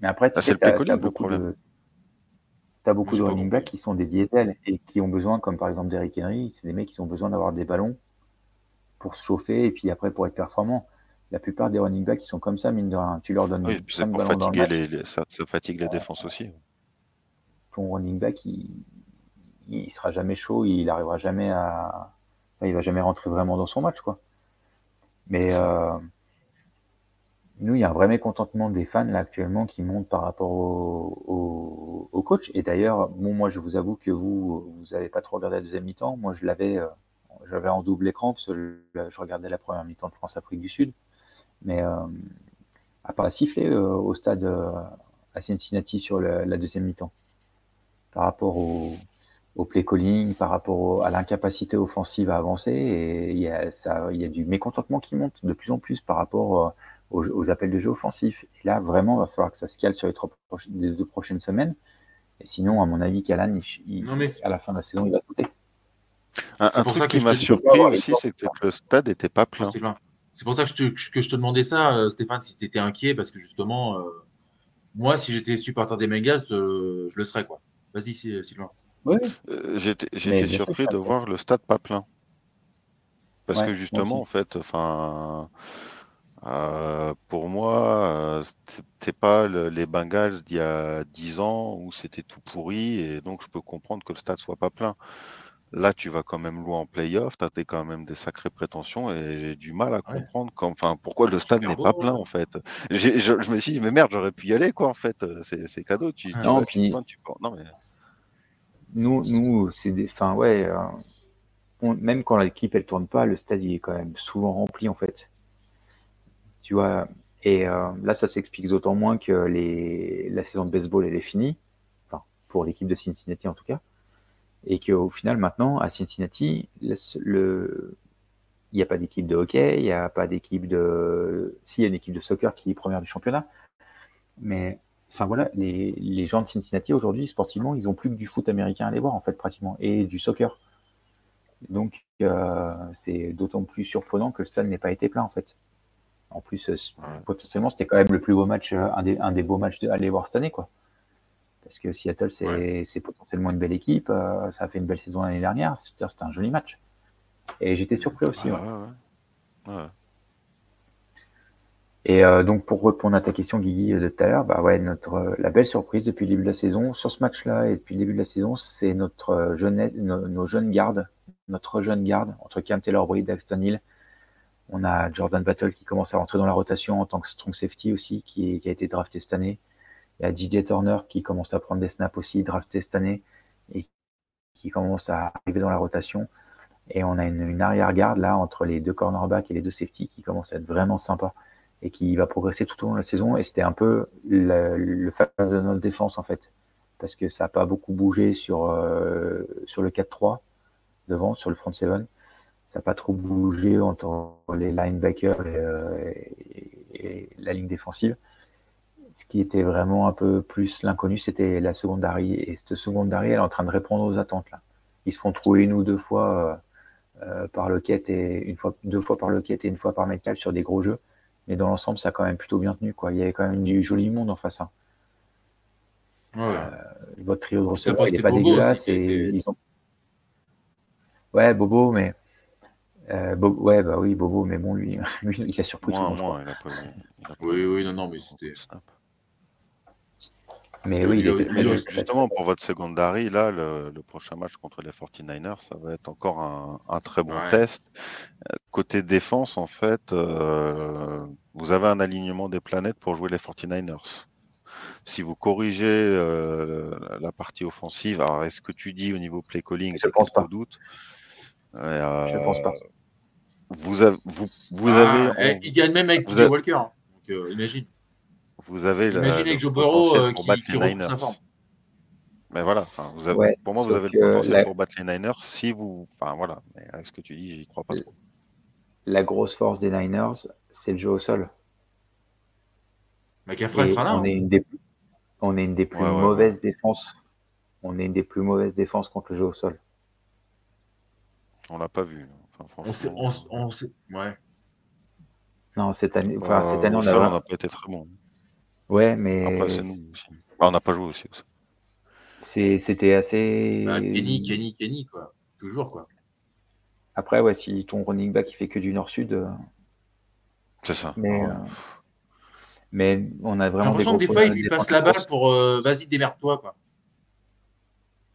Mais après, c'est le beaucoup le tu as beaucoup de running backs qui sont des diesels et qui ont besoin, comme par exemple Derrick Henry, c'est des mecs qui ont besoin d'avoir des ballons pour se chauffer et puis après pour être performants. La plupart des running backs qui sont comme ça, mine de rien. Tu leur donnes oui, 5 ballons dans le match. ça, fatigue les défenses aussi. Ton running back, il, il sera jamais chaud, il arrivera jamais à. il va jamais rentrer vraiment dans son match, quoi. Mais nous, il y a un vrai mécontentement des fans là actuellement qui monte par rapport au, coach. Et d'ailleurs, bon, moi, je vous avoue que vous, vous n'avez pas trop regardé la deuxième mi-temps. Moi, je l'avais, euh, j'avais en double écran parce que je, regardais la première mi-temps de France-Afrique du Sud. Mais euh, à part siffler euh, au stade à Cincinnati sur la deuxième mi-temps, par rapport au, au play calling, par rapport à l'incapacité offensive à avancer, et il y, a, ça, il y a du mécontentement qui monte de plus en plus par rapport aux, appels de jeu offensifs. Et là, vraiment, il va falloir que ça se cale sur les, deux prochaines semaines. Et sinon, à mon avis, Calan, à la fin de la saison, il va sauter. Un, truc qui m'a surpris aussi, c'est que le stade n'était pas plein. C'est pour ça que je, te, que je te demandais ça, euh, Stéphane, si tu étais inquiet, parce que justement, euh, moi, si j'étais supporter des Bengals, euh, je le serais. quoi. Vas-y, Sylvain. Oui. j'étais surpris de voir le stade pas plein. Parce que justement, en fait, enfin, euh, pour moi, euh, c'était pas les Bengals d'il y a 10 ans où c'était tout pourri et donc je peux comprendre que le stade soit pas plein. Là, tu vas quand même loin en playoff, tu as quand même des sacrées prétentions et j'ai du mal à comprendre enfin, pourquoi le stade n'est pas plein en fait. Je, me suis dit, mais merde, j'aurais pu y aller quoi en fait, c'est cadeau. Tu, ah non, puis... non, mais... Nous, nous c'est des. Enfin, ouais, euh, même quand l'équipe elle tourne pas, le stade il est quand même souvent rempli en fait. Tu vois, et euh, là, ça s'explique d'autant moins que les, la saison de baseball, elle est finie, enfin, pour l'équipe de Cincinnati en tout cas, et qu'au final, maintenant, à Cincinnati, il n'y a pas d'équipe de hockey, il n'y a pas d'équipe de. Si, il y a une équipe de soccer qui est première du championnat, mais enfin voilà, les, les gens de Cincinnati aujourd'hui, sportivement, ils ont plus que du foot américain à aller voir, en fait, pratiquement, et du soccer. Donc, euh, c'est d'autant plus surprenant que le stade n'ait pas été plein, en fait. En plus, euh, potentiellement, c'était quand même le plus beau match, euh, un des, un des beaux matchs à aller voir cette année, quoi. Parce que Seattle, c'est potentiellement une belle équipe. Euh, ça a fait une belle saison l'année dernière. C'était un joli match. Et j'étais surpris aussi. Et donc, pour répondre à ta question, Guigui, de tout à l'heure, bah ouais, notre, la belle surprise depuis le début de la saison, sur ce match-là et depuis le début de la saison, c'est notre jeune, nos, jeunes gardes, notre jeune garde, entre Cam Taylor, et Daxton Hill, on a Jordan Battle qui commence à rentrer dans la rotation en tant que strong safety aussi, qui, a été drafté cette année. Il y a DJ Turner qui commence à prendre des snaps aussi, drafté cette année, et qui commence à arriver dans la rotation. Et on a une, arrière-garde là entre les deux cornerbacks et les deux safety qui commence à être vraiment sympa et qui va progresser tout au long de la saison. Et c'était un peu le, le phase de notre défense en fait, parce que ça n'a pas beaucoup bougé sur, euh, sur le 4-3 devant, sur le front 7 ça n'a pas trop bougé entre les linebackers euh, et, la ligne défensive. Ce qui était vraiment un peu plus l'inconnu, c'était la secondary. Et cette secondary, elle est en train de répondre aux attentes. Là. Ils se font trouver une ou deux fois euh, euh, par le quête et une fois, deux fois par le quête et une fois par Metcalf sur des gros jeux. Mais dans l'ensemble, ça a quand même plutôt bien tenu. Quoi. Il y avait quand même du joli monde en face. Hein. votre trio de receveurs, il n'est pas dégueulasse. et ils ont Ouais, Bobo, mais. Euh, ouais, bah oui, Bobo, mais bon, lui, lui il a surpris moi, moi, il a pas, il a pas Oui, oui, non, non, mais c'était. Mais oui, justement, pour votre secondary, là, le, prochain match contre les 49ers, ça va être encore un, très bon test. Euh, côté défense, en fait, euh, vous avez un alignement des planètes pour jouer les 49ers. Si vous corrigez euh, la partie offensive, alors est-ce que tu dis au niveau play calling Je pense pas. Doute. je pense pas. Vous avez, vous, vous ah, avez, il gagne même avec PJ Walker. Hein. Donc, imagine. Vous avez Imaginez avec Joe Burrow euh, qui, qui sa forme. Mais voilà, vous avez, pour moi, vous avez le potentiel pour battre les Niners si vous. Enfin voilà, mais avec ce que tu dis, j'y crois pas trop. La grosse force des Niners, c'est le jeu au sol. McCaffrey sera là. On, est une des, on est une des plus mauvaises défenses. On est une des plus mauvaises défenses contre le jeu au sol. On l'a pas vu. Enfin, on sait, on, sait, ouais. Non, cette année, enfin, cette année on a. On n'a pas été très bon. Ouais, mais. Après, c'est nous aussi. Bah, on n'a pas joué aussi. C'était assez. Bah, Kenny, Kenny, Kenny, quoi. Toujours, quoi. Après, ouais, si ton running back il fait que du nord-sud. Euh, c'est ça. Mais, euh, mais on a vraiment. J'ai l'impression que des fois, il lui passe la balle pour euh, vas-y, démerde-toi, quoi.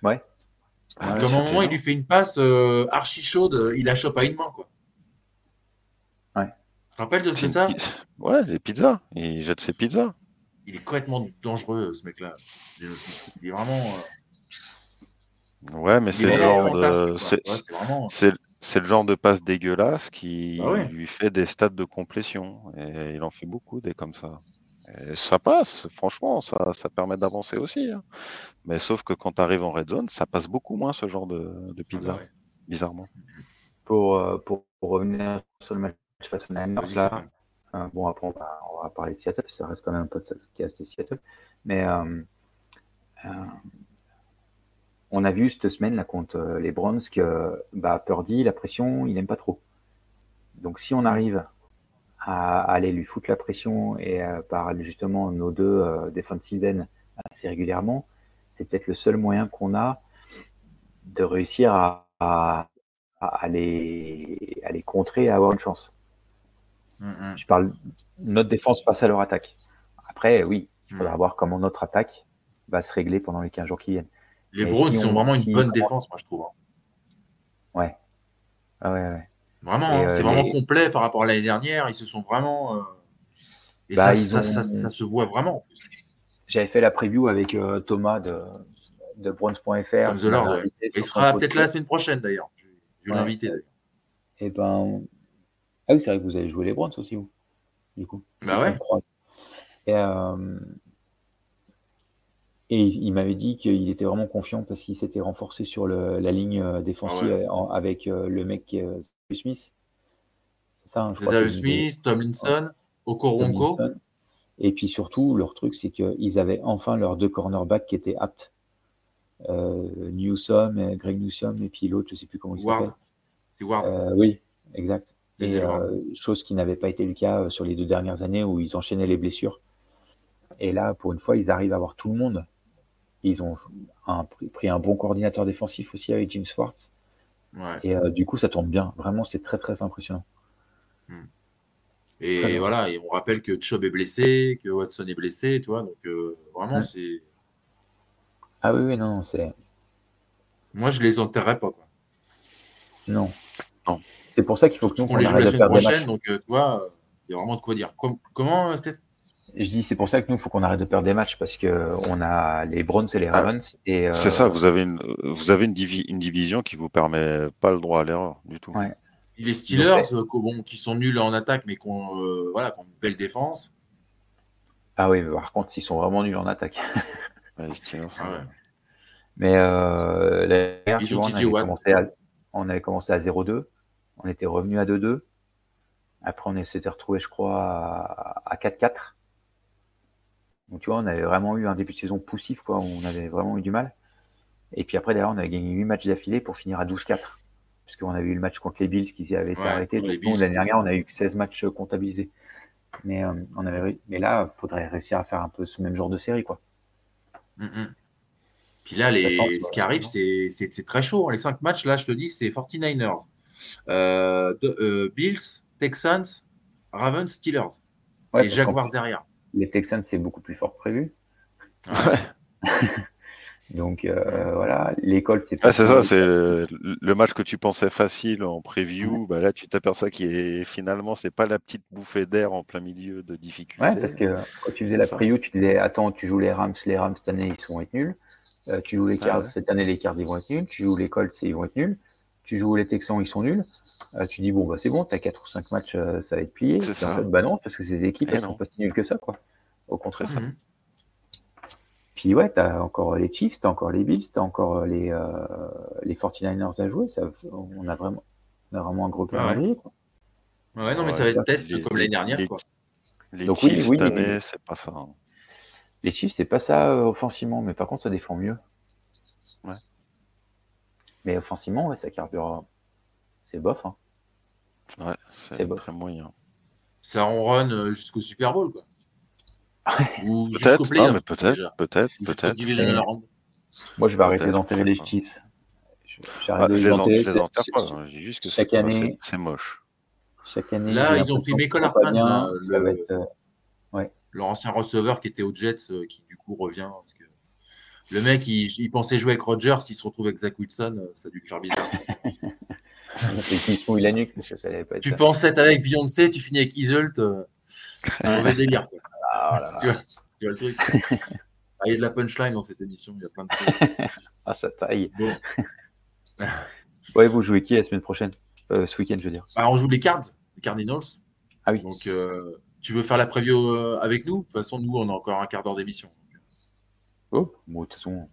Ouais. À un moment, il lui fait une passe archi chaude, il la chope à une main, quoi. Ouais. Tu te rappelles de ce ça Ouais, les pizzas. Il jette ses pizzas il est complètement dangereux, ce mec-là. Il est vraiment. Euh, ouais, mais c'est le genre de. C'est le genre de passe dégueulasse qui bah lui fait des stats de complétion. Et il en fait beaucoup des comme ça. Et ça passe, franchement, ça, ça permet d'avancer aussi. Hein. Mais sauf que quand tu arrives en red zone, ça passe beaucoup moins ce genre de, de pizza, ah bah bizarrement. Pour, euh, pour, revenir sur le match face là, euh, bon, après, on va, parler de Seattle, ça reste quand même un peu de Seattle. Mais euh, euh, on a vu cette semaine là, contre les Browns que bah, Purdy, la pression, il n'aime pas trop. Donc, si on arrive à, aller lui foutre la pression et par justement nos deux defensive ends assez régulièrement, c'est peut-être le seul moyen qu'on a de réussir à, à, à, les, à les contrer et à avoir une chance. Mm, mm. Je parle notre défense face à leur attaque. Après, oui, il faudra mm. voir comment notre attaque va se régler pendant les 15 jours qui viennent. Les Browns sont vraiment une bonne défense, moi, je trouve. Hein. Ouais. Ah ouais, ouais. Vraiment, hein, c'est euh, vraiment complet par rapport à l'année dernière. Ils se sont vraiment. Euh, et bah, ça, ça, se voit vraiment. J'avais fait la preview avec euh, Thomas de, de Browns.fr. Il sera peut-être là la semaine prochaine d'ailleurs. Je, vais l'inviter d'ailleurs. Et eh ben, ah oui, c'est vrai que vous avez joué les Browns aussi, vous, du coup. Bah ouais. Et, et il, m'avait dit qu'il était vraiment confiant parce qu'il s'était renforcé sur le, la ligne défensive ah avec le mec Smith. C'est ça, hein, je crois. Smith, Tomlinson, Okoronko. Et puis surtout, leur truc, c'est qu'ils avaient enfin leurs deux cornerbacks qui étaient aptes. Newsom, Greg Newsom, et puis l'autre, je ne sais plus comment il s'appelle. C'est Ward. oui, exact. Et euh, chose qui n'avait pas été le cas euh, sur les deux dernières années où ils enchaînaient les blessures. Et là, pour une fois, ils arrivent à avoir tout le monde. Ils ont pris un bon coordinateur défensif aussi avec Jim Swartz. Et euh, du coup, ça tourne bien. Vraiment, c'est très très impressionnant. Et voilà, et on rappelle que Chubb est blessé, que Watson est blessé, tu vois. Donc vraiment, c'est. Ah oui, oui, non, c'est. Moi, je les enterrerais pas, quoi. Non. Non. C'est pour ça qu'il faut que nous, on les joue la semaine prochaine, donc euh, tu vois, il y a vraiment de quoi dire. comment, euh, Steph je dis, c'est pour ça que nous, il faut qu'on arrête de perdre des matchs parce que on a les Browns et les ah, Ravens. Euh, c'est ça, vous avez une, vous avez une, une, division qui vous permet pas le droit à l'erreur du tout. Les Steelers, qui sont nuls en attaque, mais qui ont, voilà, une belle défense. Ah oui, par contre, ils sont vraiment nuls en attaque. les Steelers, ah Mais ils on avait commencé à 0-2. On était revenu à 2-2. Après, on s'était retrouvé, je crois, à 4-4. Donc, tu vois, on avait vraiment eu un début de saison poussif, quoi. On avait vraiment eu du mal. Et puis après, d'ailleurs, on avait gagné 8 matchs d'affilée pour finir à 12-4. Puisqu'on avait eu le match contre les Bills qui avaient été arrêtés. Donc, l'année dernière, on a eu 16 matchs comptabilisés. Mais, euh, on avait... Mais là, il faudrait réussir à faire un peu ce même genre de série, quoi. Mm, mm. Puis là, les, ce qui arrive, c'est très chaud. Hein. Les cinq matchs, là, je te dis, c'est 49ers, euh, euh, Bills, Texans, Ravens, Steelers. et Jaguars derrière. Les Texans, c'est beaucoup plus fort que prévu. Donc euh, voilà, l'école, c'est pas. c'est ça, c'est le, match que tu pensais facile en preview. Bah là, tu t'aperçois qu'il est finalement, c'est pas la petite bouffée d'air en plein milieu de difficulté. Ouais, parce que quand tu faisais la preview, tu disais attends, tu joues les Rams, les Rams cette année, ils vont être nuls. Euh, tu joues les Cards, cette année, les Cards, ils vont être nuls. Tu joues les Colts, ils vont être nuls. Tu joues les Texans, ils sont nuls. Euh, tu dis bon, bah c'est bon, t'as 4 ou 5 matchs, ça va être plié. C'est ça. bah non, parce que ces équipes, elles sont pas si nulles que ça, quoi. Au contraire. ça. Puis ouais, tu as encore les Chiefs, tu as encore les Bills, tu as encore les, euh, les 49ers à jouer. Ça, on, a vraiment, on a vraiment un gros calendrier. Ouais. ouais, non, mais ça va être test comme l'année dernière. Les, quoi. les Donc, Chiefs, oui, cette année, c'est pas ça. Hein. Les Chiefs, c'est pas ça euh, offensivement, mais par contre, ça défend mieux. Ouais. Mais offensivement, ouais, ça carbure. C'est bof. Hein. Ouais, c'est très moyen. Ça en run euh, jusqu'au Super Bowl, quoi. Ou peut-être, mais peut-être, peut-être, peut-être. Moi, je vais arrêter d'enterrer les Chiefs. J'arrête de les enterrer. Je les enterre pas. J'ai juste que chaque année, c'est moche. Chaque année. Là, ils ont pris Michael Hartman, le... Euh, ouais. leur ancien receveur qui était aux Jets, euh, qui du coup revient. Parce que le mec, il, il pensait jouer avec Rodgers, il se retrouve avec Zach Wilson, ça a dû lui faire bizarre. il la nuque, ça, ça pas tu pensais être avec Beyoncé, tu finis avec Isolt. un mauvais délire. Quoi. Ah, tu, vois, tu, vois, le truc ah, Il y a de la punchline dans cette émission, il y a plein de trucs. ah, ça taille. Bon. ouais, vous jouez qui la semaine prochaine? Euh, Ce week-end, je veux dire. Bah, on joue les Cards, les Cardinals. Ah oui. Donc, euh, tu veux faire la preview euh, avec nous? De toute façon, nous, on a encore un quart d'heure d'émission. Oh, bon, de toute façon.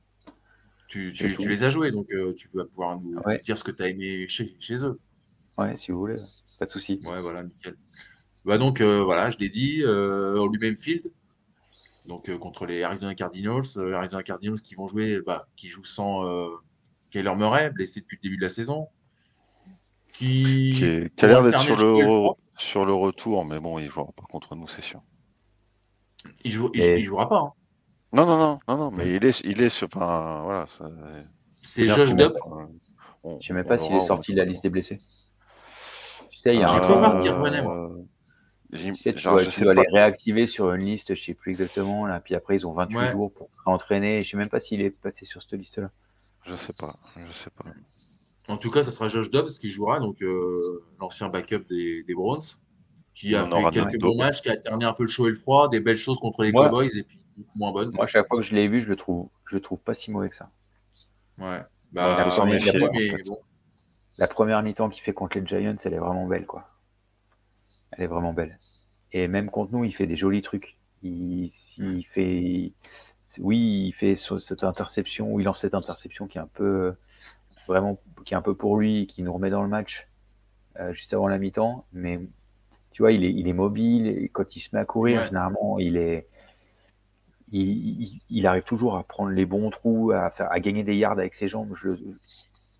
Tu, tu, tu, les as joués, donc euh, tu vas pouvoir nous ouais. dire ce que tu as aimé chez, chez, eux. Ouais, si vous voulez, pas de souci. Ouais, voilà, nickel. Bah donc euh, voilà, je l'ai dit, euh, au lui-même field, donc euh, contre les Arizona Cardinals, Arizona Cardinals qui vont jouer, bah, qui jouent sans Kyler Murray, blessé depuis le début de la saison, qui, qui, a l'air d'être sur le, sur le retour, mais bon, il jouera pas contre nous, c'est sûr. Il, joue, il, jouera pas. Hein. Non, non, non, non, non, mais il est, il est sur. Enfin, voilà. C'est Josh Dobbs. Je sais même pas s'il est sorti de la liste des blessés. Tu sais, il y a un. J'ai revenait, moi. Tu, sais, tu, dois, les réactiver sur une liste, je sais plus exactement. Là. Puis après, ils ont 28 jours pour s'entraîner. Je sais même pas s'il est passé sur cette liste-là. Je sais pas. Je sais pas. En tout cas, ça sera Josh Dobbs qui jouera, donc euh, l'ancien backup des, des, Browns, qui a fait quelques bons matchs, qui a terminé un peu le chaud et le froid, des belles choses contre les Cowboys et puis moins bonnes. Moi, chaque fois que je l'ai vu, je le trouve, je le trouve pas si mauvais que ça. Ouais. Bah, la, première, bon. la première mi-temps qu'il fait contre les Giants, elle est vraiment belle, quoi. Elle est vraiment belle. Et même contre nous, il fait des jolis trucs. Il, il fait, oui, il fait cette interception, ou il lance cette interception qui est un peu, vraiment, qui est un peu pour lui, qui nous remet dans le match euh, juste avant la mi-temps. Mais tu vois, il est, il est mobile. Et quand il se met à courir, généralement, il est, il, il, arrive toujours à prendre les bons trous, à, faire, à gagner des yards avec ses jambes. Je,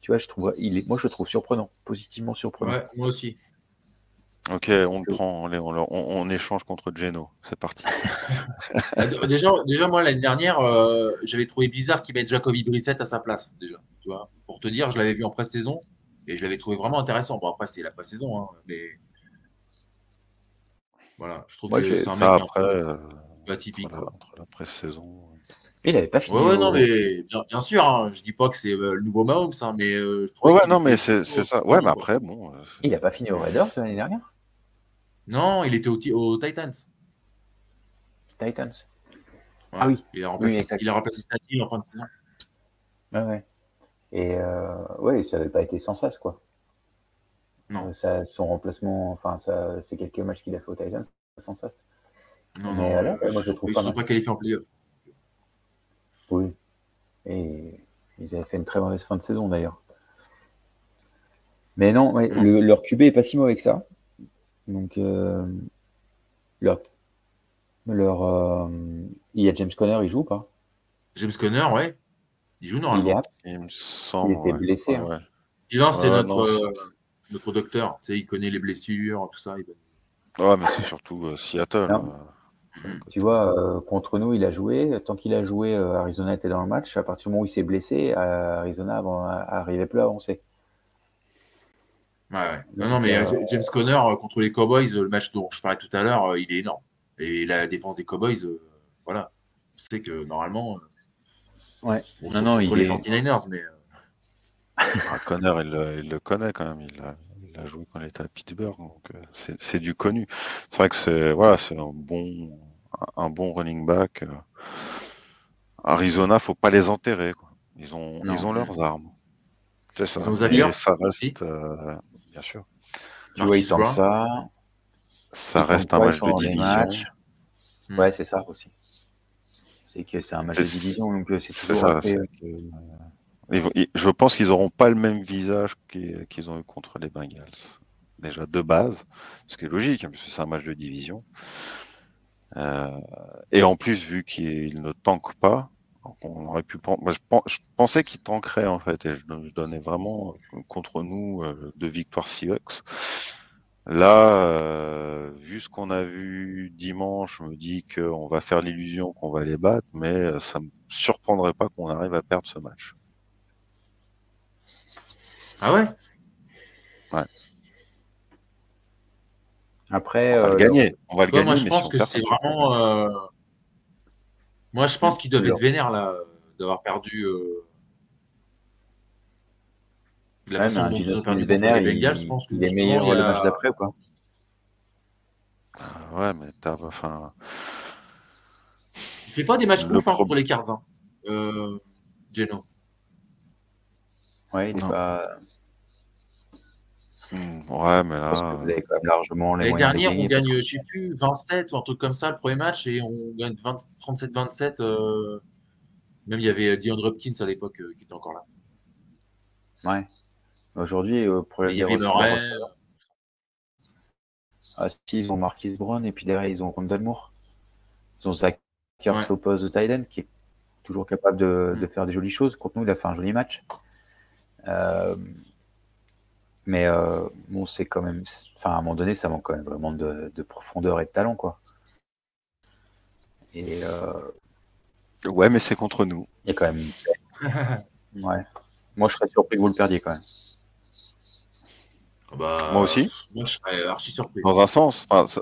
tu vois, je trouve, il est, moi, je le trouve surprenant, positivement surprenant. Ouais, moi aussi. Ok, on le prend, on, on, échange contre Geno. C'est parti. Euh, déjà, déjà, moi, l'année dernière, euh, j'avais trouvé bizarre qu'il mette Jacoby Brissett à sa place, déjà. Tu vois Pour te dire, je l'avais vu en pré-saison et je l'avais trouvé vraiment intéressant. Bon, après, c'est la pré-saison, hein, mais. Voilà, je trouve que c'est un mec après, euh, atypique. entre la pré-saison. Il n'avait pas fini. Ouais, ouais, non, mais bien, sûr, hein, je dis pas que c'est le nouveau Mahomes, hein, mais. je ouais, ouais, non, mais c'est ça. Ouais, mais après, bon. Il n'a pas fini au Raiders l'année dernière? Non, il était au, au Titans. Titans Ah oui. Il a remplacé, il a remplacé Tati en fin de saison. Ah ouais. Et euh, ouais, ça n'avait pas été sans sas, quoi. Non. Euh, ça, son remplacement, enfin, ça, c'est quelques matchs qu'il a fait au Titans, sans sas. Non, non, alors, moi, je trouve ils ne sont pas qualifiés en playoff. Oui. Et ils avaient fait une très mauvaise fin de saison, d'ailleurs. Mais non, ouais, le, leur QB est pas si mauvais que ça. Donc, euh, leur, leur euh, il y a James Conner, il joue ou pas? James Conner, ouais. Il joue normalement. Il, me semble. Il était blessé. Hein. Ouais. c'est notre, euh, notre docteur. Tu sais, il connaît les blessures, tout ça. Ouais, mais c'est surtout Seattle. Tu vois, euh, contre nous, il a joué. Tant qu'il a joué, euh, Arizona était dans le match. À partir du moment où il s'est blessé, Arizona n'arrivait plus à avancer. Ouais, Non, non, mais James Conner contre les Cowboys, le match dont je parlais tout à l'heure, il est énorme. Et la défense des Cowboys, voilà. On sait que normalement. ouais. non, non, il les 49ers, mais. Ah, Conner, il, le connaît quand même. Il a, il a joué quand il était à Pittsburgh, donc euh, c'est du connu. C'est vrai que c'est voilà, c'est un bon un bon running back. Euh. Arizona, faut pas les enterrer. Quoi. Ils ont ils ont leurs armes. C'est ça. Ils ça reste euh, bien sûr. Tu vois, ils ça. Ça reste un match de division. Hmm. Ouais, c'est ça aussi. C'est que c'est un match de division, donc c'est toujours. Ça, je pense qu'ils n'auront pas le même visage qu'ils ont eu contre les Bengals. Déjà de base, ce qui est logique, hein, puisque c'est un match de division. Euh, et en plus, vu qu'ils ne tankent pas, on aurait pu. je, pensais qu'ils tankeraient en fait, et je, donnais vraiment contre nous euh, deux victoires Seahawks. Là, euh, vu ce qu'on a vu dimanche, je me dis qu'on va faire l'illusion qu'on va les battre, mais ça me surprendrait pas qu'on arrive à perdre ce match. Ah ouais? Ouais. Après, on va le euh, gagner. On va le gagner. Moi, je pense que c'est vraiment. Euh, moi, je pense qu'ils doivent être vénères là, d'avoir perdu. Euh... La ouais, façon dont ils ont perdu vénère, les Bengals, je pense que il est meilleur a... le match d'après, quoi. Ah ouais, mais t'as. Enfin. Il fait pas des matchs ouf hein, contre les Cards, hein. euh, Geno. Ouais, il n'est pas. Hmm, ouais, mais là. Vous avez quand même largement les L'année dernière, on gagne, je ne sais plus, 27 ou un truc comme ça le premier match et on gagne 37-27. Euh, même il y avait Dion Hopkins à l'époque euh, qui était encore là. Ouais. Aujourd'hui, euh, pour les Il y avait Murray. Ah, si, ils ont Marquis Brown et puis derrière, ils ont Rondell Moore. Ils ont Zach Kurtz au poste de Tyden qui est toujours capable de, de, hmm. faire des jolies choses. Contre nous, il a fait un joli match. Euh, mais euh, bon, c'est quand même. Enfin, à un moment donné, ça manque quand même vraiment de, profondeur et de talent, quoi. Et. Euh, ouais, mais c'est contre nous. Il y a quand même. ouais. Moi, je serais surpris que vous le perdiez quand même. Ah bah, moi aussi? Moi, je serais archi surpris. Dans un sens. Enfin,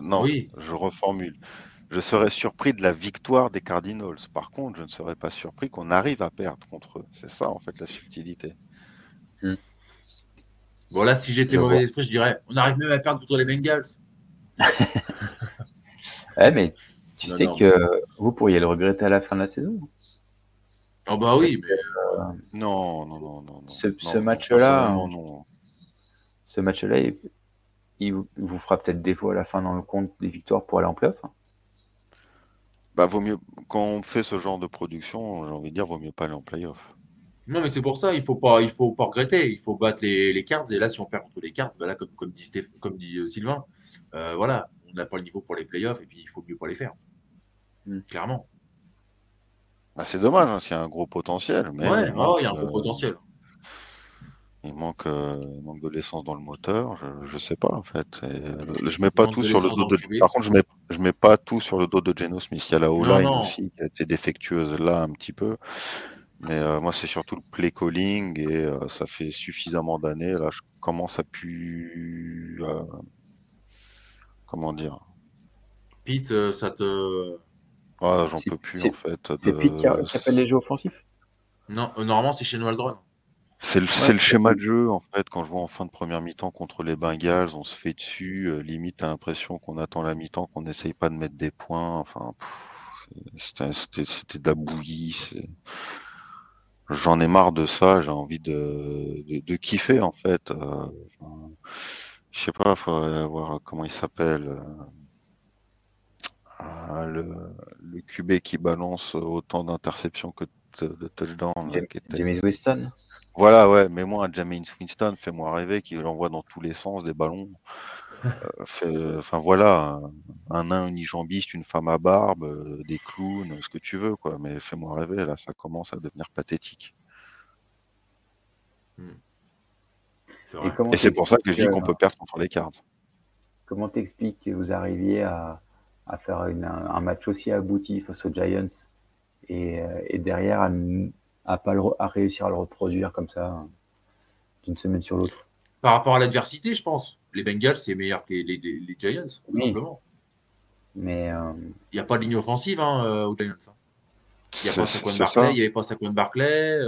non, oui. je reformule je serais surpris de la victoire des Cardinals. Par contre, je ne serais pas surpris qu'on arrive à perdre contre eux. C'est ça, en fait, la subtilité. Hmm. Bon, là, si j'étais mauvais esprit, je dirais on arrive même à perdre contre les Bengals. ouais, mais tu sais que vous pourriez le regretter à la fin de la saison. Oh, bah oui, mais. Euh, non, non, non, non. Ce, match-là. Ce match-là, il, vous fera peut-être défaut à la fin dans le compte des victoires pour aller en playoff. Hein. Bah, vaut mieux, quand on fait ce genre de production, j'ai envie de dire, vaut mieux pas aller en playoff. Non, mais c'est pour ça, il faut pas, il faut pas regretter, il faut battre les, les cartes. Et là, si on perd contre les cartes, bah comme, comme dit, comme dit euh, Sylvain, euh, voilà, on n'a pas le niveau pour les playoffs et puis il faut mieux pas les faire. Hmm. Clairement. Bah, c'est dommage, hein, s'il y a un gros potentiel. Mais ouais, il y a un gros potentiel. Il manque, euh, manque de l'essence dans le moteur, je, ne sais pas en fait. Euh, je mets pas tout sur le dos de. Par contre, je mets, je mets pas tout sur le dos de Geno Smith. Il y a la O-line aussi qui a été défectueuse là un petit peu. Mais euh, moi, c'est surtout le play calling et ça fait suffisamment d'années. Là, je commence à pu. comment dire? Pete, ça te. Ah, j'en peux plus en fait. C'est Pete qui appelle les jeux offensifs Non, normalement, c'est chez Waldron. C'est le, schéma de jeu, en fait, quand je vois en fin de première mi-temps contre les Bengals, on se fait dessus, euh, limite à l'impression qu'on attend la mi-temps, qu'on n'essaye pas de mettre des points, enfin, c'était de la bouillie, j'en ai marre de ça, j'ai envie de, de, kiffer, en fait. Euh, je sais pas, il faudrait voir comment il s'appelle. Euh, le, le QB qui balance autant d'interceptions que de, touchdowns. James Winston voilà, ouais, mets-moi un James Winston, fais-moi rêver, qui l'envoie dans tous les sens, des ballons. Euh, enfin voilà, un, nain unijambiste, une femme à barbe, euh, des clowns, ce que tu veux, quoi. Mais fais-moi rêver, là, ça commence à devenir pathétique. Hmm. Et, c'est pour ça que je dis qu'on peut perdre contre les cartes. Comment t'expliques que vous arriviez à, à faire un, match aussi abouti face aux Giants et, derrière à, à pas à réussir à le reproduire comme ça d'une semaine sur l'autre? Par rapport à l'adversité, je pense. Les Bengals, c'est meilleur que les, les, Giants, simplement. Mais il n'y a pas de ligne offensive hein, aux Giants. Hein. Il n'y a pas Saquon Barclay, il n'y avait pas Saquon Barclay.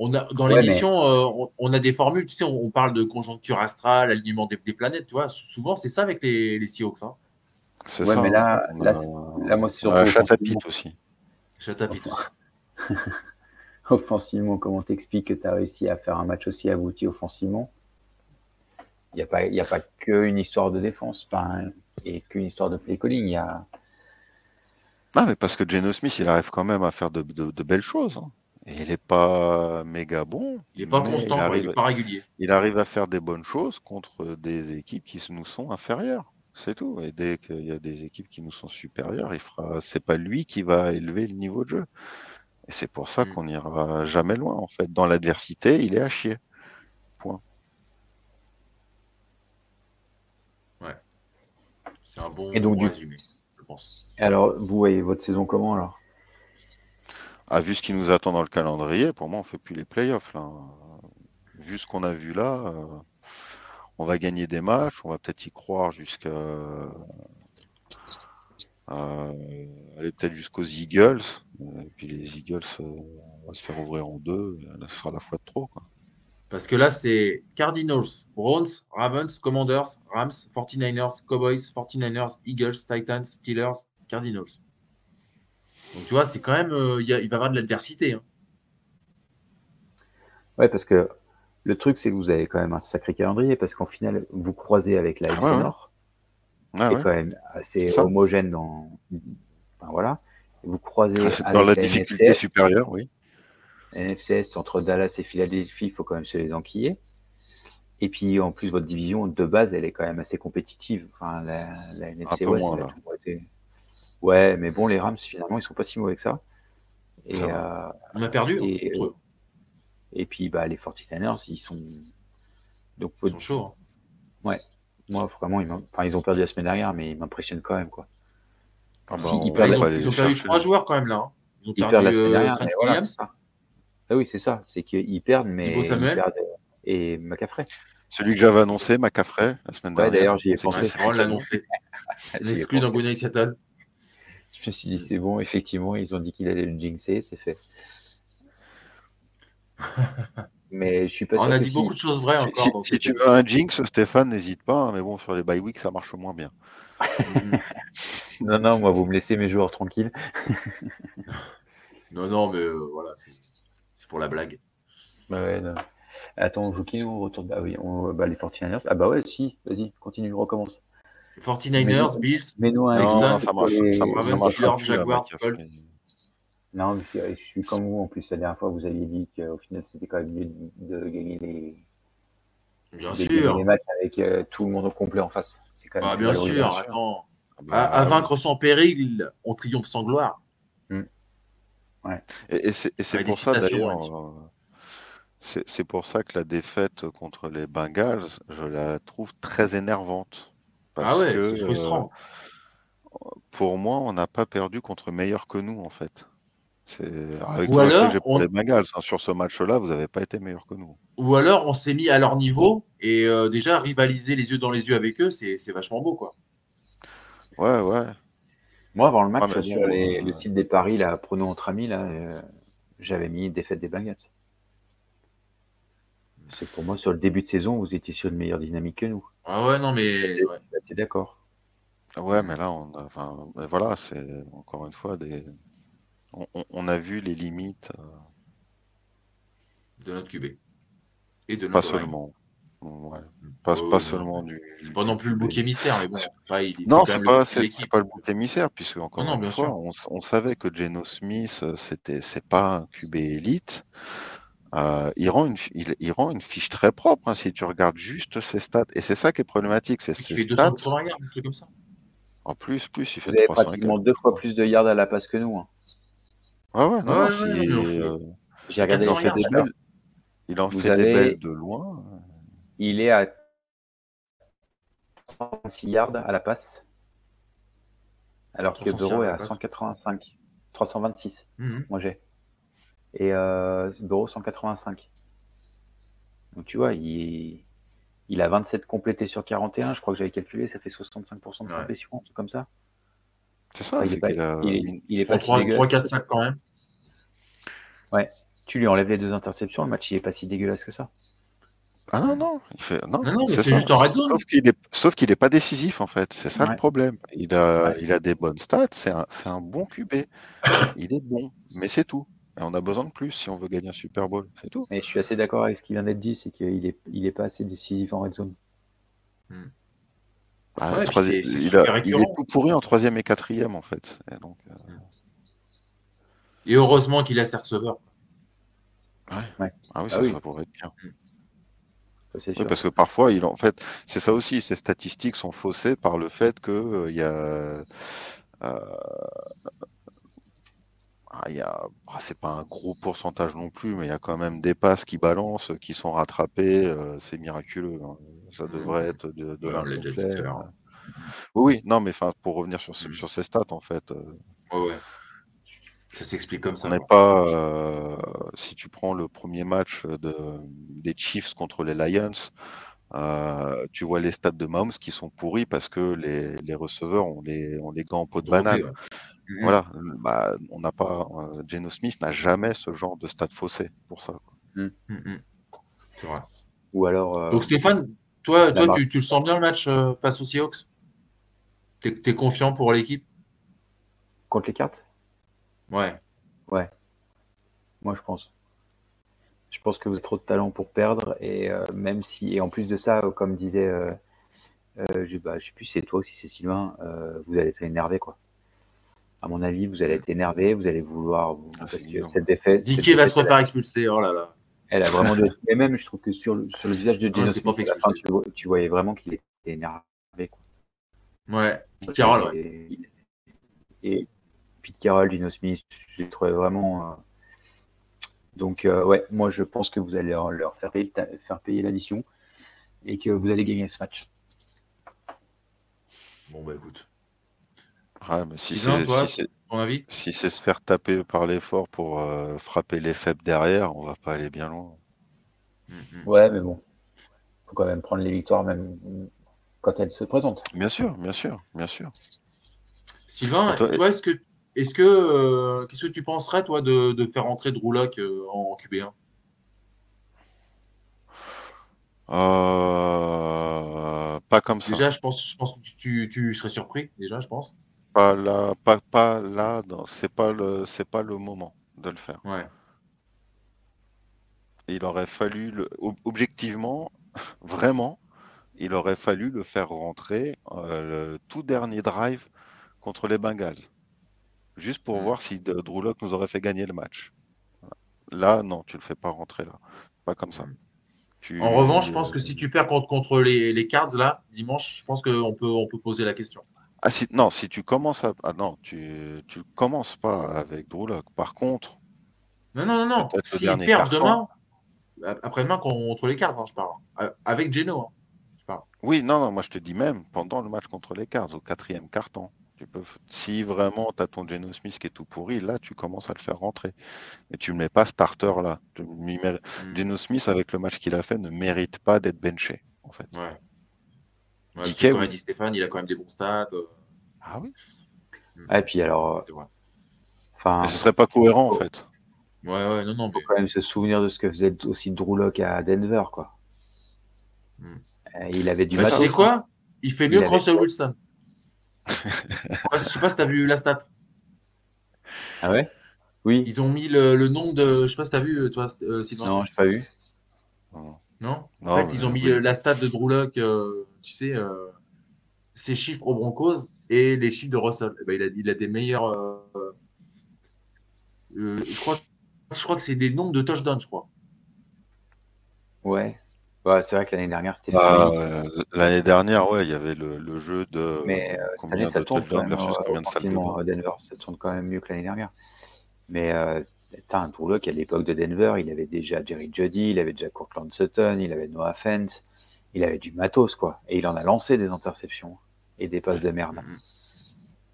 On a, dans l'émission, euh, on, a des formules, tu sais, on, parle de conjoncture astrale, alignement des, planètes, tu vois. Souvent, c'est ça avec les, les Seahawks. Hein. C'est ça. mais là, là, là, moi, c'est surtout. Chatapit aussi. Chatapit aussi. offensivement, comment t'expliques que tu as réussi à faire un match aussi abouti offensivement? N'y a, pas, a pas qu'une histoire de défense et qu'une histoire de play calling. Il y a. Ah, mais parce que Geno Smith, il arrive quand même à faire de, de belles choses. Hein il n'est pas méga bon. Il n'est pas constant, il n'est pas régulier. Il arrive à faire des bonnes choses contre des équipes qui nous sont inférieures. C'est tout. Et dès qu'il y a des équipes qui nous sont supérieures, il fera. C'est pas lui qui va élever le niveau de jeu. Et c'est pour ça mm. qu'on n'ira jamais loin. En fait, dans l'adversité, il est à chier. Point. C'est un bon, Et donc, résumé, je pense. Alors, vous voyez votre saison comment alors? Ah, vu ce qui nous attend dans le calendrier, pour moi, on ne fait plus les playoffs. Là. Vu ce qu'on a vu là, euh, on va gagner des matchs, on va peut-être y croire jusqu'à. Euh, aller peut-être jusqu'aux Eagles. Et puis les Eagles, euh, on va se faire ouvrir en deux. Là, ce sera la fois de trop. Quoi. Parce que là, c'est Cardinals, Browns, Ravens, Commanders, Rams, 49ers, Cowboys, 49ers, Eagles, Titans, Steelers, Cardinals. Donc tu vois, c'est quand même, euh, il, va y avoir de l'adversité. Hein. Ouais, parce que le truc, c'est que vous avez quand même un sacré calendrier, parce qu'en final, vous croisez avec la ah, Nord, qui est quand même assez homogène dans. Enfin, voilà. Vous croisez ah, dans la, difficulté supérieure, oui. NFCS entre Dallas et Philadelphie, il faut quand même se les enquiller. Et puis en plus, votre division de base, elle est quand même assez compétitive. Enfin, la, la NFC West, toujours été Ouais, mais bon, les Rams, finalement, ils sont pas si mauvais que ça. Et, euh, On a perdu et, et puis, bah, les 49ers, ils sont. Donc, ils sont chauds. Hein. Ouais. Moi, vraiment, ils, enfin, ils ont perdu la semaine dernière, mais ils m'impressionnent quand même. Quoi. Ah bah, ils, ont perdu trois joueurs quand même là. Hein. Ils ont perdu la semaine euh, dernière, Williams. Ah oui, c'est ça. C'est qu'ils perdent, mais. Ils perdent, et McCaffrey. Celui que j'avais annoncé, McCaffrey, la semaine dernière. Ouais, d'ailleurs, j'y ai pensé. C'est vraiment l'annoncer. L'exclu dans Good Seattle. Je me suis dit, c'est bon, effectivement, ils ont dit qu'il allait le jinxer, c'est fait. mais je suis pas On a dit beaucoup de choses vraies encore. Si, tu veux un jinx, Stéphane, n'hésite pas. Hein, mais bon, sur les bye week, ça marche moins bien. non, non, moi, vous me laissez mes joueurs tranquilles. non, non, mais euh, voilà, c'est pour la blague. Bah ouais, Attends, on joue qui nous retourne Ah oui, on... bah, les 49ers. Ah bah ouais, si, vas-y, continue, recommence. 49ers, Bills, mais Texans, ça marche, ça marche, Jaguars, Non, je suis comme vous. En plus, la dernière fois, vous aviez dit qu'au final, c'était quand même mieux de gagner les, bien sûr. les matchs avec euh, tout le monde au complet en face. Quand même ah, bien sûr, attends. Ah bah, à, vaincre sans péril, on triomphe sans gloire. Ouais. Et, et c'est pour ça, d'ailleurs, euh, c'est pour ça que la défaite contre les Bengals, je la trouve très énervante ah ouais, c'est frustrant. Euh, pour moi, on n'a pas perdu contre meilleur que nous, en fait. Avec Ou alors, j'ai pour les Bengals, hein, sur ce match-là, vous n'avez pas été meilleur que nous. Ou alors, on s'est mis à leur niveau et euh, déjà rivaliser les yeux dans les yeux avec eux, c'est vachement beau, quoi. Ouais, ouais. Moi, avant le match, sur euh, le site des paris, là, prenons entre amis, là, j'avais mis défaite des Bengals. C'est pour moi, sur le début de saison, vous étiez sur une meilleure dynamique que nous. Ah ouais, non, mais. Ouais. d'accord. Ouais, mais là, on enfin, voilà, c'est encore une fois des. On, a vu les limites. Euh, de notre QB. Et de notre Pas seulement. Ouais. Pas, pas seulement du. C'est pas non plus le bouc émissaire, mais bon. non, c'est pas, pas, le bouc émissaire, puisque encore une fois, on, on, savait que Geno Smith, euh, c'était, c'est pas un QB élite. Euh, il, rend une, il, rend une fiche très propre hein, si tu regardes juste ses stats. Et c'est ça qui est problématique. C'est ses fait stats. yards, un truc comme ça. En plus, plus, il fait Vous avez pratiquement deux fois plus de yards à la passe que nous. Hein. Ouais, ouais, non, ouais, si, euh, J'ai regardé il en fait, des belles, il en fait des belles de loin. Il est à 36 yards à la passe. Alors que Bureau est à 185. 326, mhm. moi j'ai. Et euh, Bureau 185. Donc tu vois, il, il a 27 complétés sur 41. Je crois que j'avais calculé, ça fait 65% de complétion, un truc comme ça. C'est ça, il, est pas, il, est, pas 3, 3, 4, 5 quand même. Ouais, tu lui enlèves les deux interceptions, le match il est pas si dégueulasse que ça. Ah non, non, il fait... non, non, mais c'est juste en red zone. Sauf qu'il n'est pas décisif, en fait. C'est ça le problème. Il a, il a des bonnes stats. C'est un, un, bon QB. il est bon, mais c'est tout. Et on a besoin de plus si on veut gagner un Super Bowl. C'est tout. Et je suis assez d'accord avec ce qui vient d'être dit c'est qu'il n'est il est pas assez décisif en red zone. Hmm. Bah, il, a, il, est tout pourri en troisième et quatrième, en fait. Et, donc, euh... et heureusement qu'il a ses receveurs. Ouais. Ah oui, ah ça, pourrait être bien. Hmm parce que parfois, il, en fait, c'est ça aussi, ces statistiques sont faussées par le fait que euh, il y a. Euh, ah, y a, ah, c'est pas un gros pourcentage non plus, mais il y a quand même des passes qui balancent, qui sont rattrapées. Euh, c'est miraculeux. Hein. Ça mmh. devrait être de, de hein. Oui, oui, non, mais pour revenir sur, mmh. sur ces stats, en fait. ouais. Ça s'explique comme ça. On n'est pas. Euh, si tu prends le premier match de, des Chiefs contre les Lions, euh, tu vois les stats de Mahomes qui sont pourris parce que les, les receveurs ont les, ont les gants en peau de banane. Mhm. Voilà, bah, on n'a pas. Euh, Geno Smith n'a jamais ce genre de stats faussés pour ça. Mhm. Mhm. C'est vrai. Ou alors. Donc Stéphane, toi, toi tu, tu, le sens bien le match face aux Seahawks? T'es es confiant pour l'équipe? Contre les cartes Ouais. Ouais. Moi, je pense. Je pense que vous avez trop de talent pour perdre. Et euh, même si, et en plus de ça, euh, comme disait, euh, euh je, bah, sais plus si c'est toi ou si c'est Sylvain, vous allez être énervé, quoi. À mon avis, vous allez être énervé, vous allez vouloir. Ah, parce que cette défaite. Dicky va se refaire expulser, oh là là. Elle a vraiment. de... Et même, je trouve que sur le, sur le visage de Dino, tu, voyais vraiment qu'il était énervé, quoi. Ouais, Carole, ouais. et Pete Carroll, Gino Smith, je les trouvais vraiment. Euh, donc, euh, ouais, moi je pense que vous allez leur faire payer, faire payer l'addition et que vous allez gagner ce match. Bon, bah écoute. Ouais, mais si c'est si se faire taper par l'effort pour euh, frapper les faibles derrière, on va pas aller bien loin. Mm-hmm. Ouais, mais bon, faut quand même prendre les victoires même quand elles se présentent. Bien sûr, bien sûr, bien sûr. Sylvain, toi, est-ce que est-ce que euh, qu'est-ce que tu penserais toi de, faire entrer Drew euh, en QB1 euh, Pas comme ça. Déjà, je pense, je pense que tu, serais surpris. Déjà, je pense. Pas là, pas, pas là. C'est pas le, c'est pas le moment de le faire. Ouais. Il aurait fallu, le, objectivement, vraiment, il aurait fallu le faire rentrer le tout dernier drive contre les Bengals juste pour mmh. voir si Drew Lock nous aurait fait gagner le match. Là, non, tu le fais pas rentrer là. Pas comme ça. Mmh. En revanche, je pense que si tu perds contre, contre les, les, Cards là, dimanche, je pense qu'on peut, on peut poser la question. Ah, si, non, si tu commences à. Ah non, tu, tu commences pas avec Drew Lock. Par contre. Non, non, non, non. S'il perd demain, après-demain contre les Cards, hein, je parle. Avec Geno, hein, je parle. Oui, non, non, moi je te dis même pendant le match contre les Cards, au quatrième carton. Tu peux, si vraiment tu as ton Geno Smith qui est tout pourri, là tu commences à le faire rentrer. Mais tu ne mets pas starter là. Mm. Geno Smith, avec le match qu'il a fait, ne mérite pas d'être benché. En fait. Ouais. ouais comme a dit Stéphane, il a quand même des bons stats. Euh. Ah oui. Mm. Et puis alors. Euh, enfin, ce serait pas cohérent en fait. Ouais, ouais, non, non. Faut quand même se souvenir de ce que faisait aussi Drew Lock à Denver, quoi. Mm. Il avait du. Bah, tu sais quoi? Il fait mieux que Russell Wilson je sais pas si tu as vu la stat. Ah ouais? Oui. Ils ont mis le, nombre de. Je sais pas si tu as vu, toi, euh, Sylvain. Non, je pas vu. Non, En fait, ils ont mis euh, la stat de Drew euh, tu sais, ses chiffres aux Broncos et les chiffres de Russell. Eh ben, il, a, il, a, des meilleurs. je, crois, je crois que c'est des nombres de touchdowns, je crois. Ouais c'est vrai que l'année dernière, c'était. Bah, l'année dernière, ouais, il y avait le, jeu de. Mais euh, année, ça tourne quand même versus combien de Denver, ça tourne quand même mieux que l'année dernière. Mais euh, t'as un Drew à l'époque de Denver, il avait déjà Jerry Jody, il avait déjà Courtland Sutton, il avait Noah Fent, il avait du matos, quoi. Et il en a lancé des interceptions et des passes de merde.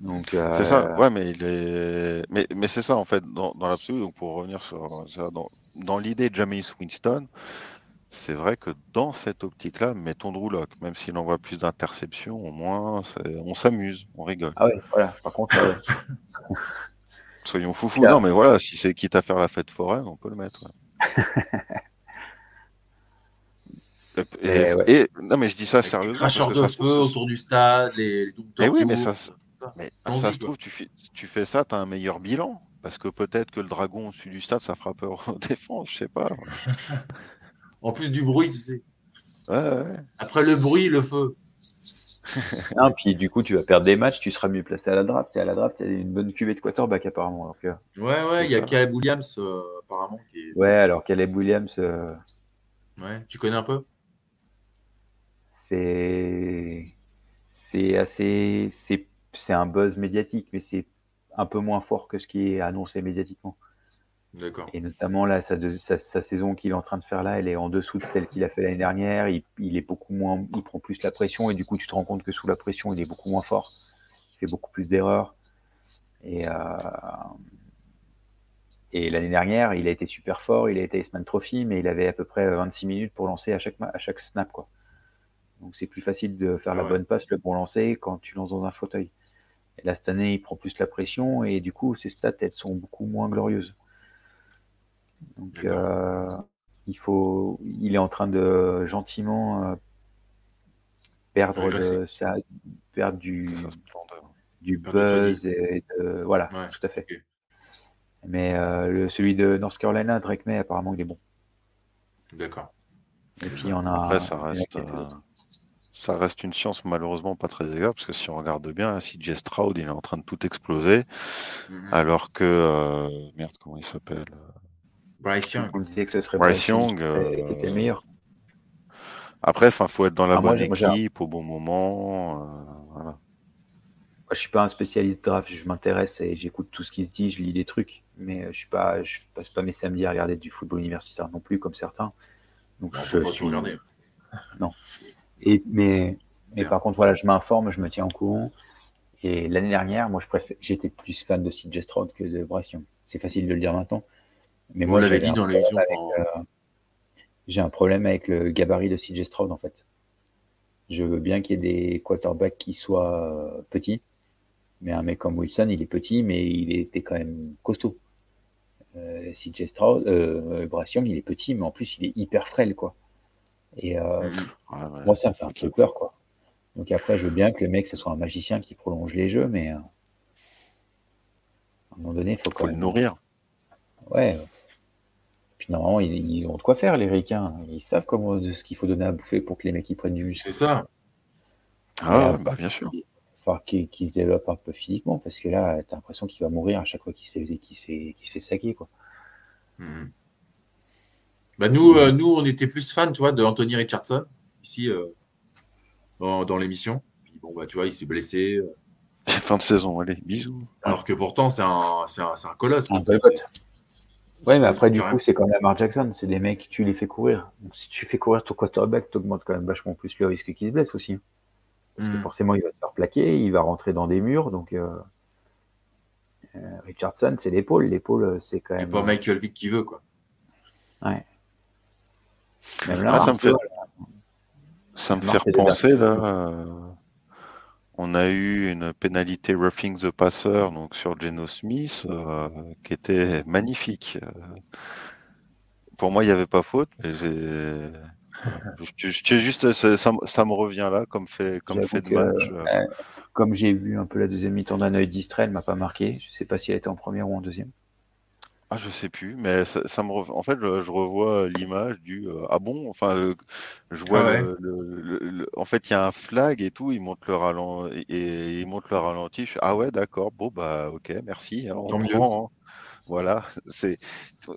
Donc, euh, C'est ça, ouais, mais il est. Mais, mais c'est ça, en fait, dans, dans l'absolu, donc pour revenir sur ça, dans, dans l'idée de James Winston, c'est vrai que dans cette optique-là, mettons Drew Lock, même s'il envoie plus d'interceptions, au moins on s'amuse, on rigole. Ah ouais, voilà, par contre. Soyons foufous. Non, mais voilà, si c'est quitte à faire la fête foraine, on peut le mettre. et, non, mais je dis ça sérieusement. Cracheurs de feu autour du stade, les, les Mais oui, mais ça, mais ça se trouve, tu fais, tu fais ça, tu as un meilleur bilan. Parce que peut-être que le dragon au-dessus du stade, ça fera peur aux défenses, je sais pas. En plus du bruit, tu sais. Ouais, Après le bruit, le feu. non, puis du coup, tu vas perdre des matchs, tu seras mieux placé à la draft. Et à la draft, il y a une bonne cuvée de quarterback apparemment. ouais, ouais, il y a Caleb Williams euh, apparemment. Qui Ouais, alors Caleb Williams. Euh, ouais, tu connais un peu? C'est. C'est assez. C'est un buzz médiatique, mais c'est un peu moins fort que ce qui est annoncé médiatiquement. D'accord. Et notamment là, sa, sa, saison qu'il est en train de faire là, elle est en dessous de celle qu'il a fait l'année dernière. Il, est beaucoup moins, il prend plus la pression et du coup, tu te rends compte que sous la pression, il est beaucoup moins fort. Il fait beaucoup plus d'erreurs. Et, euh, et l'année dernière, il a été super fort. Il a été Iceman Trophy, mais il avait à peu près 26 minutes pour lancer à chaque, à chaque snap, quoi. Donc c'est plus facile de faire la ah bonne passe, le bon lancer quand tu lances dans un fauteuil. Et là, cette année, il prend plus la pression et du coup, ses stats, elles sont beaucoup moins glorieuses. Donc, euh, il faut, il est en train de gentiment euh, perdre, de, ça, perdre du, du buzz et de, voilà, tout à fait. Mais euh, le, celui de North Carolina, Drake May, apparemment, il est bon. D'accord. Et puis on a. Après, ça reste ça reste une science malheureusement pas très agréable parce que si on regarde bien, CJ Stroud il est en train de tout exploser, mhm. alors que euh, merde comment il s'appelle Bryce Young. Bryce Young euh, était meilleur. Après, il faut être dans la ah, bonne équipe au bon moment. voilà. Moi, je suis pas un spécialiste draft, je m'intéresse et j'écoute tout ce qui se dit, je lis des trucs, mais je suis pas, je passe pas mes samedis à regarder du football universitaire non plus comme certains. Donc je, suis... Non. Et, mais, mais par contre, voilà, je m'informe, je me tiens au courant. Et l'année dernière, moi, j'étais plus fan de CJ Stroud que de Bryce C'est facile de le dire maintenant. Mais dit dans l'émission. Euh, j'ai un problème avec le gabarit de CJ Stroud, en fait. Je veux bien qu'il y ait des quarterbacks qui soient euh, petits. Mais un mec comme Wilson, il est petit, mais il était quand même costaud. Euh, CJ Stroud, euh, il est petit, mais en plus, il est hyper frêle, quoi. Et euh, moi, ça me fait un peu peur, quoi. Donc après, je veux bien que le mec, ce soit un magicien qui prolonge les jeux, mais euh, à un moment donné, il faut quand même... le nourrir. Ouais. Puis normalement, ils, ont de quoi faire, les ricains. Ils savent comment, ce qu'il faut donner à bouffer pour que les mecs ils prennent du muscle. C'est ça. Ah, bah, bien sûr. Il faut qu'il se développe un peu physiquement, parce que là, t'as l'impression qu'il va mourir à chaque fois qu'il se fait, qu'il se fait, qu'il se fait saquer, quoi. Mmh. Bah nous, euh, nous, on était plus fans, tu vois, de Anthony Richardson, ici, euh, dans, l'émission. Puis bon, bah, tu vois, il s'est blessé. Euh. Fin de saison, allez, bisous. Alors que pourtant, c'est un, c'est un, un, colosse. Un ouais, mais après, du coup, c'est comme Lamar Jackson, c'est des mecs, tu les fais courir. Donc, si tu fais courir ton quarterback, tu augmentes quand même vachement plus le risque qu'il se blesse aussi. Parce que hmm. forcément, il va se faire plaquer, il va rentrer dans des murs. Donc, Richardson, c'est l'épaule. L'épaule, c'est quand même. C'est pas Michael Vick qui veut, quoi. Ouais. Ah, ça me fait, ça me fait repenser là. Euh, on a eu une pénalité roughing the passer donc sur Geno Smith euh, qui était magnifique. Euh, pour moi, il n'y avait pas faute, mais j'ai. juste, ça, ça, me revient là comme fait, comme fait de match. comme j'ai vu un peu la deuxième mi-temps d'un œil distrait, elle m'a pas marqué. Je sais pas si elle était en première ou en deuxième. Ah, je sais plus, mais ça, me en fait, je, revois l'image du euh, ah bon, enfin, je vois ah le, en fait, il y a un flag et tout, il monte le ralenti et il monte le ralenti. ah ouais, d'accord, bon bah ok, merci, hein, on prend, hein. Voilà, c'est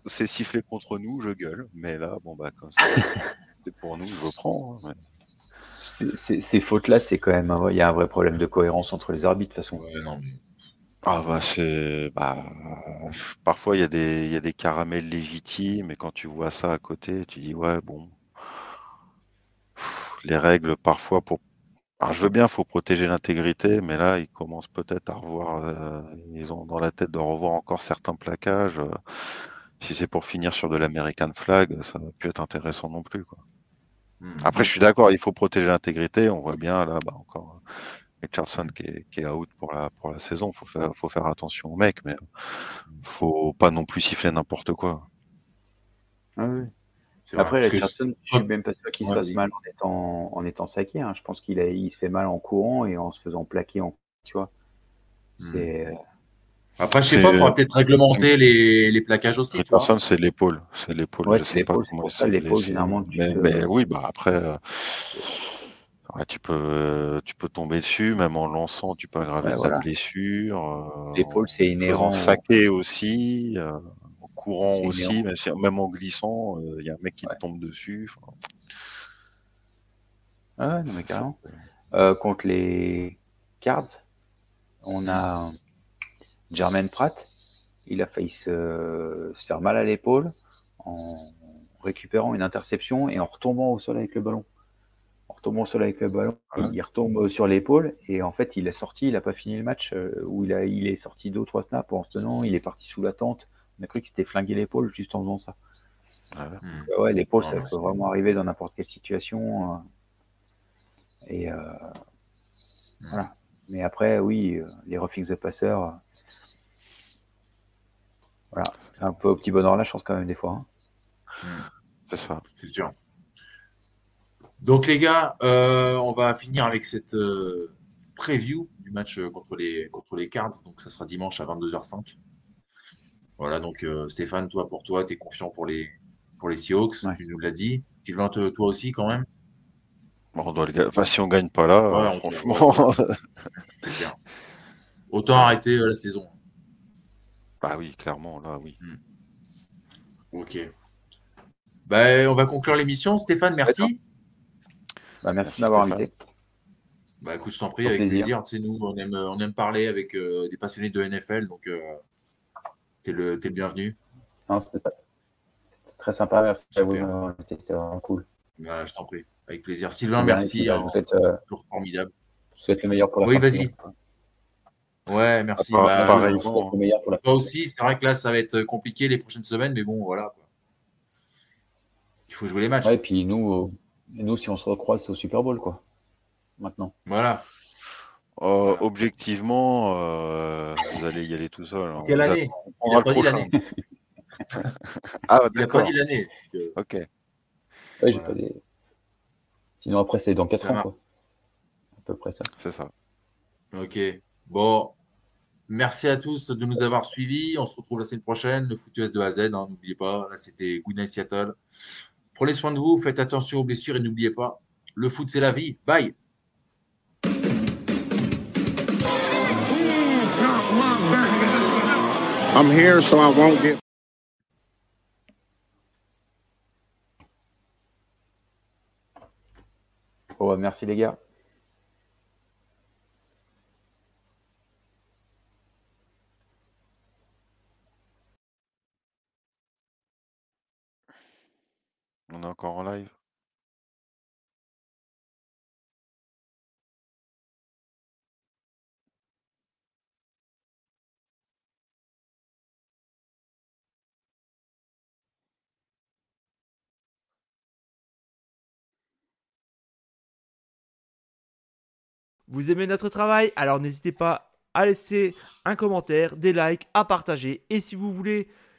c'est sifflé contre nous, je gueule, mais là, bon bah comme ça, c'est pour nous, je prends. Hein, ces fautes-là, c'est quand même, il y a un vrai problème de cohérence entre les arbitres de toute façon. Ah bah c'est bah, parfois il y a des il y a des caramels légitimes et quand tu vois ça à côté, tu dis ouais bon les règles parfois pour Alors, je veux bien, il faut protéger l'intégrité, mais là, ils commencent peut-être à revoir. Euh, ils ont dans la tête de revoir encore certains plaquages. Euh, si c'est pour finir sur de l'American flag, ça va plus être intéressant non plus. Quoi. Hmm. Après, je suis d'accord, il faut protéger l'intégrité. On voit bien là, bah, encore Richardson qui est, qui est out pour la, pour la saison. Faut faire, faut faire attention au mec, mais faut pas non plus siffler n'importe quoi. Ah oui. Après, Richardson, je suis même pas sûr qu'il se fasse mal en étant, en étant saqué. Hein. Je pense qu'il il se fait mal en courant et en se faisant plaquer en, tu vois. Hmm. C'est. Après, je sais pas, il faudra peut-être réglementer les, les plaquages aussi. Richardson, c'est l'épaule. C'est l'épaule. Ouais, c'est ça, l'épaule, généralement. Mais, mais, oui, bah après, euh, tu, peux, tu peux tomber dessus, même en lançant, tu peux aggraver la blessure. Euh, l'épaule, c'est inhérent. Saqué aussi. Euh, courant aussi, même en glissant, il y a un mec qui tombe dessus. Ah non, mais carrément. Euh, contre les Cards, on a Jermaine Pratt. Il a failli se, faire mal à l'épaule en récupérant une interception et en retombant au sol avec le ballon. Au sol avec le ballon, ah il retombe sur l'épaule et en fait il est sorti, il n'a pas fini le match euh, où il, a, il est sorti deux ou trois snaps en se tenant, il est parti sous la tente on a cru qu'il s'était flingué l'épaule juste en faisant ça. Ah ouais, l'épaule, ça peut vraiment arriver dans n'importe quelle situation. Euh. et euh, voilà. Mais après, oui, euh, les roughings de passeurs, voilà, c'est un peu au petit bonheur la chance quand même des fois. Hein. C'est ça. C'est sûr. Donc les gars, on va finir avec cette preview du match contre les, contre les Cards. Donc ça sera dimanche à 22h05. Voilà, donc euh, Stéphane, toi, pour toi, tu es confiant pour les, pour les Seahawks, tu nous l'as dit. Sylvain, toi aussi, quand même? On doit le... si on gagne pas là, franchement. Autant arrêter euh, la saison. Bah oui, clairement, là, oui. Hmm. Ok. Bah, on va conclure l'émission. Stéphane, merci. Bah, merci, d'avoir invité. Bah, écoute, je t'en prie, avec plaisir. Tu sais, nous, on aime, on aime parler avec euh, des passionnés de NFL, donc T'es le, bienvenu. c'était très sympa. Merci à vous C'était vraiment cool. je t'en prie. Avec plaisir. Sylvain, merci. Hein, euh, formidable. Je souhaite le meilleur pour la Oui, vas-y. Ouais, merci. Bah, pareil, Toi aussi, c'est vrai que là, ça va être compliqué les prochaines semaines, mais bon, voilà. Il faut jouer les matchs. et puis nous, euh, nous, si on se recroise, c'est au Super Bowl, quoi. Maintenant. Voilà. Euh, objectivement, euh, vous allez y aller tout seul. Hein. Quelle année On va le prochain. ah, d'accord. Il a pas dit l'année. Ok. Ouais, pas dit... Sinon, après, c'est dans 4 ans, quoi. À peu près ça. C'est ça. Ok. Bon. Merci à tous de nous avoir suivis. On se retrouve la semaine prochaine. Le foot US de A à Z. Hein, n'oubliez pas. Là, c'était Good Night Seattle. Prenez soin de vous. Faites attention aux blessures et n'oubliez pas. Le foot, c'est la vie. Bye. I'm here so I won't get. Oh, merci les gars. On est encore en live. Vous aimez notre travail? Alors n'hésitez pas à laisser un commentaire, des likes, à partager. Et si vous voulez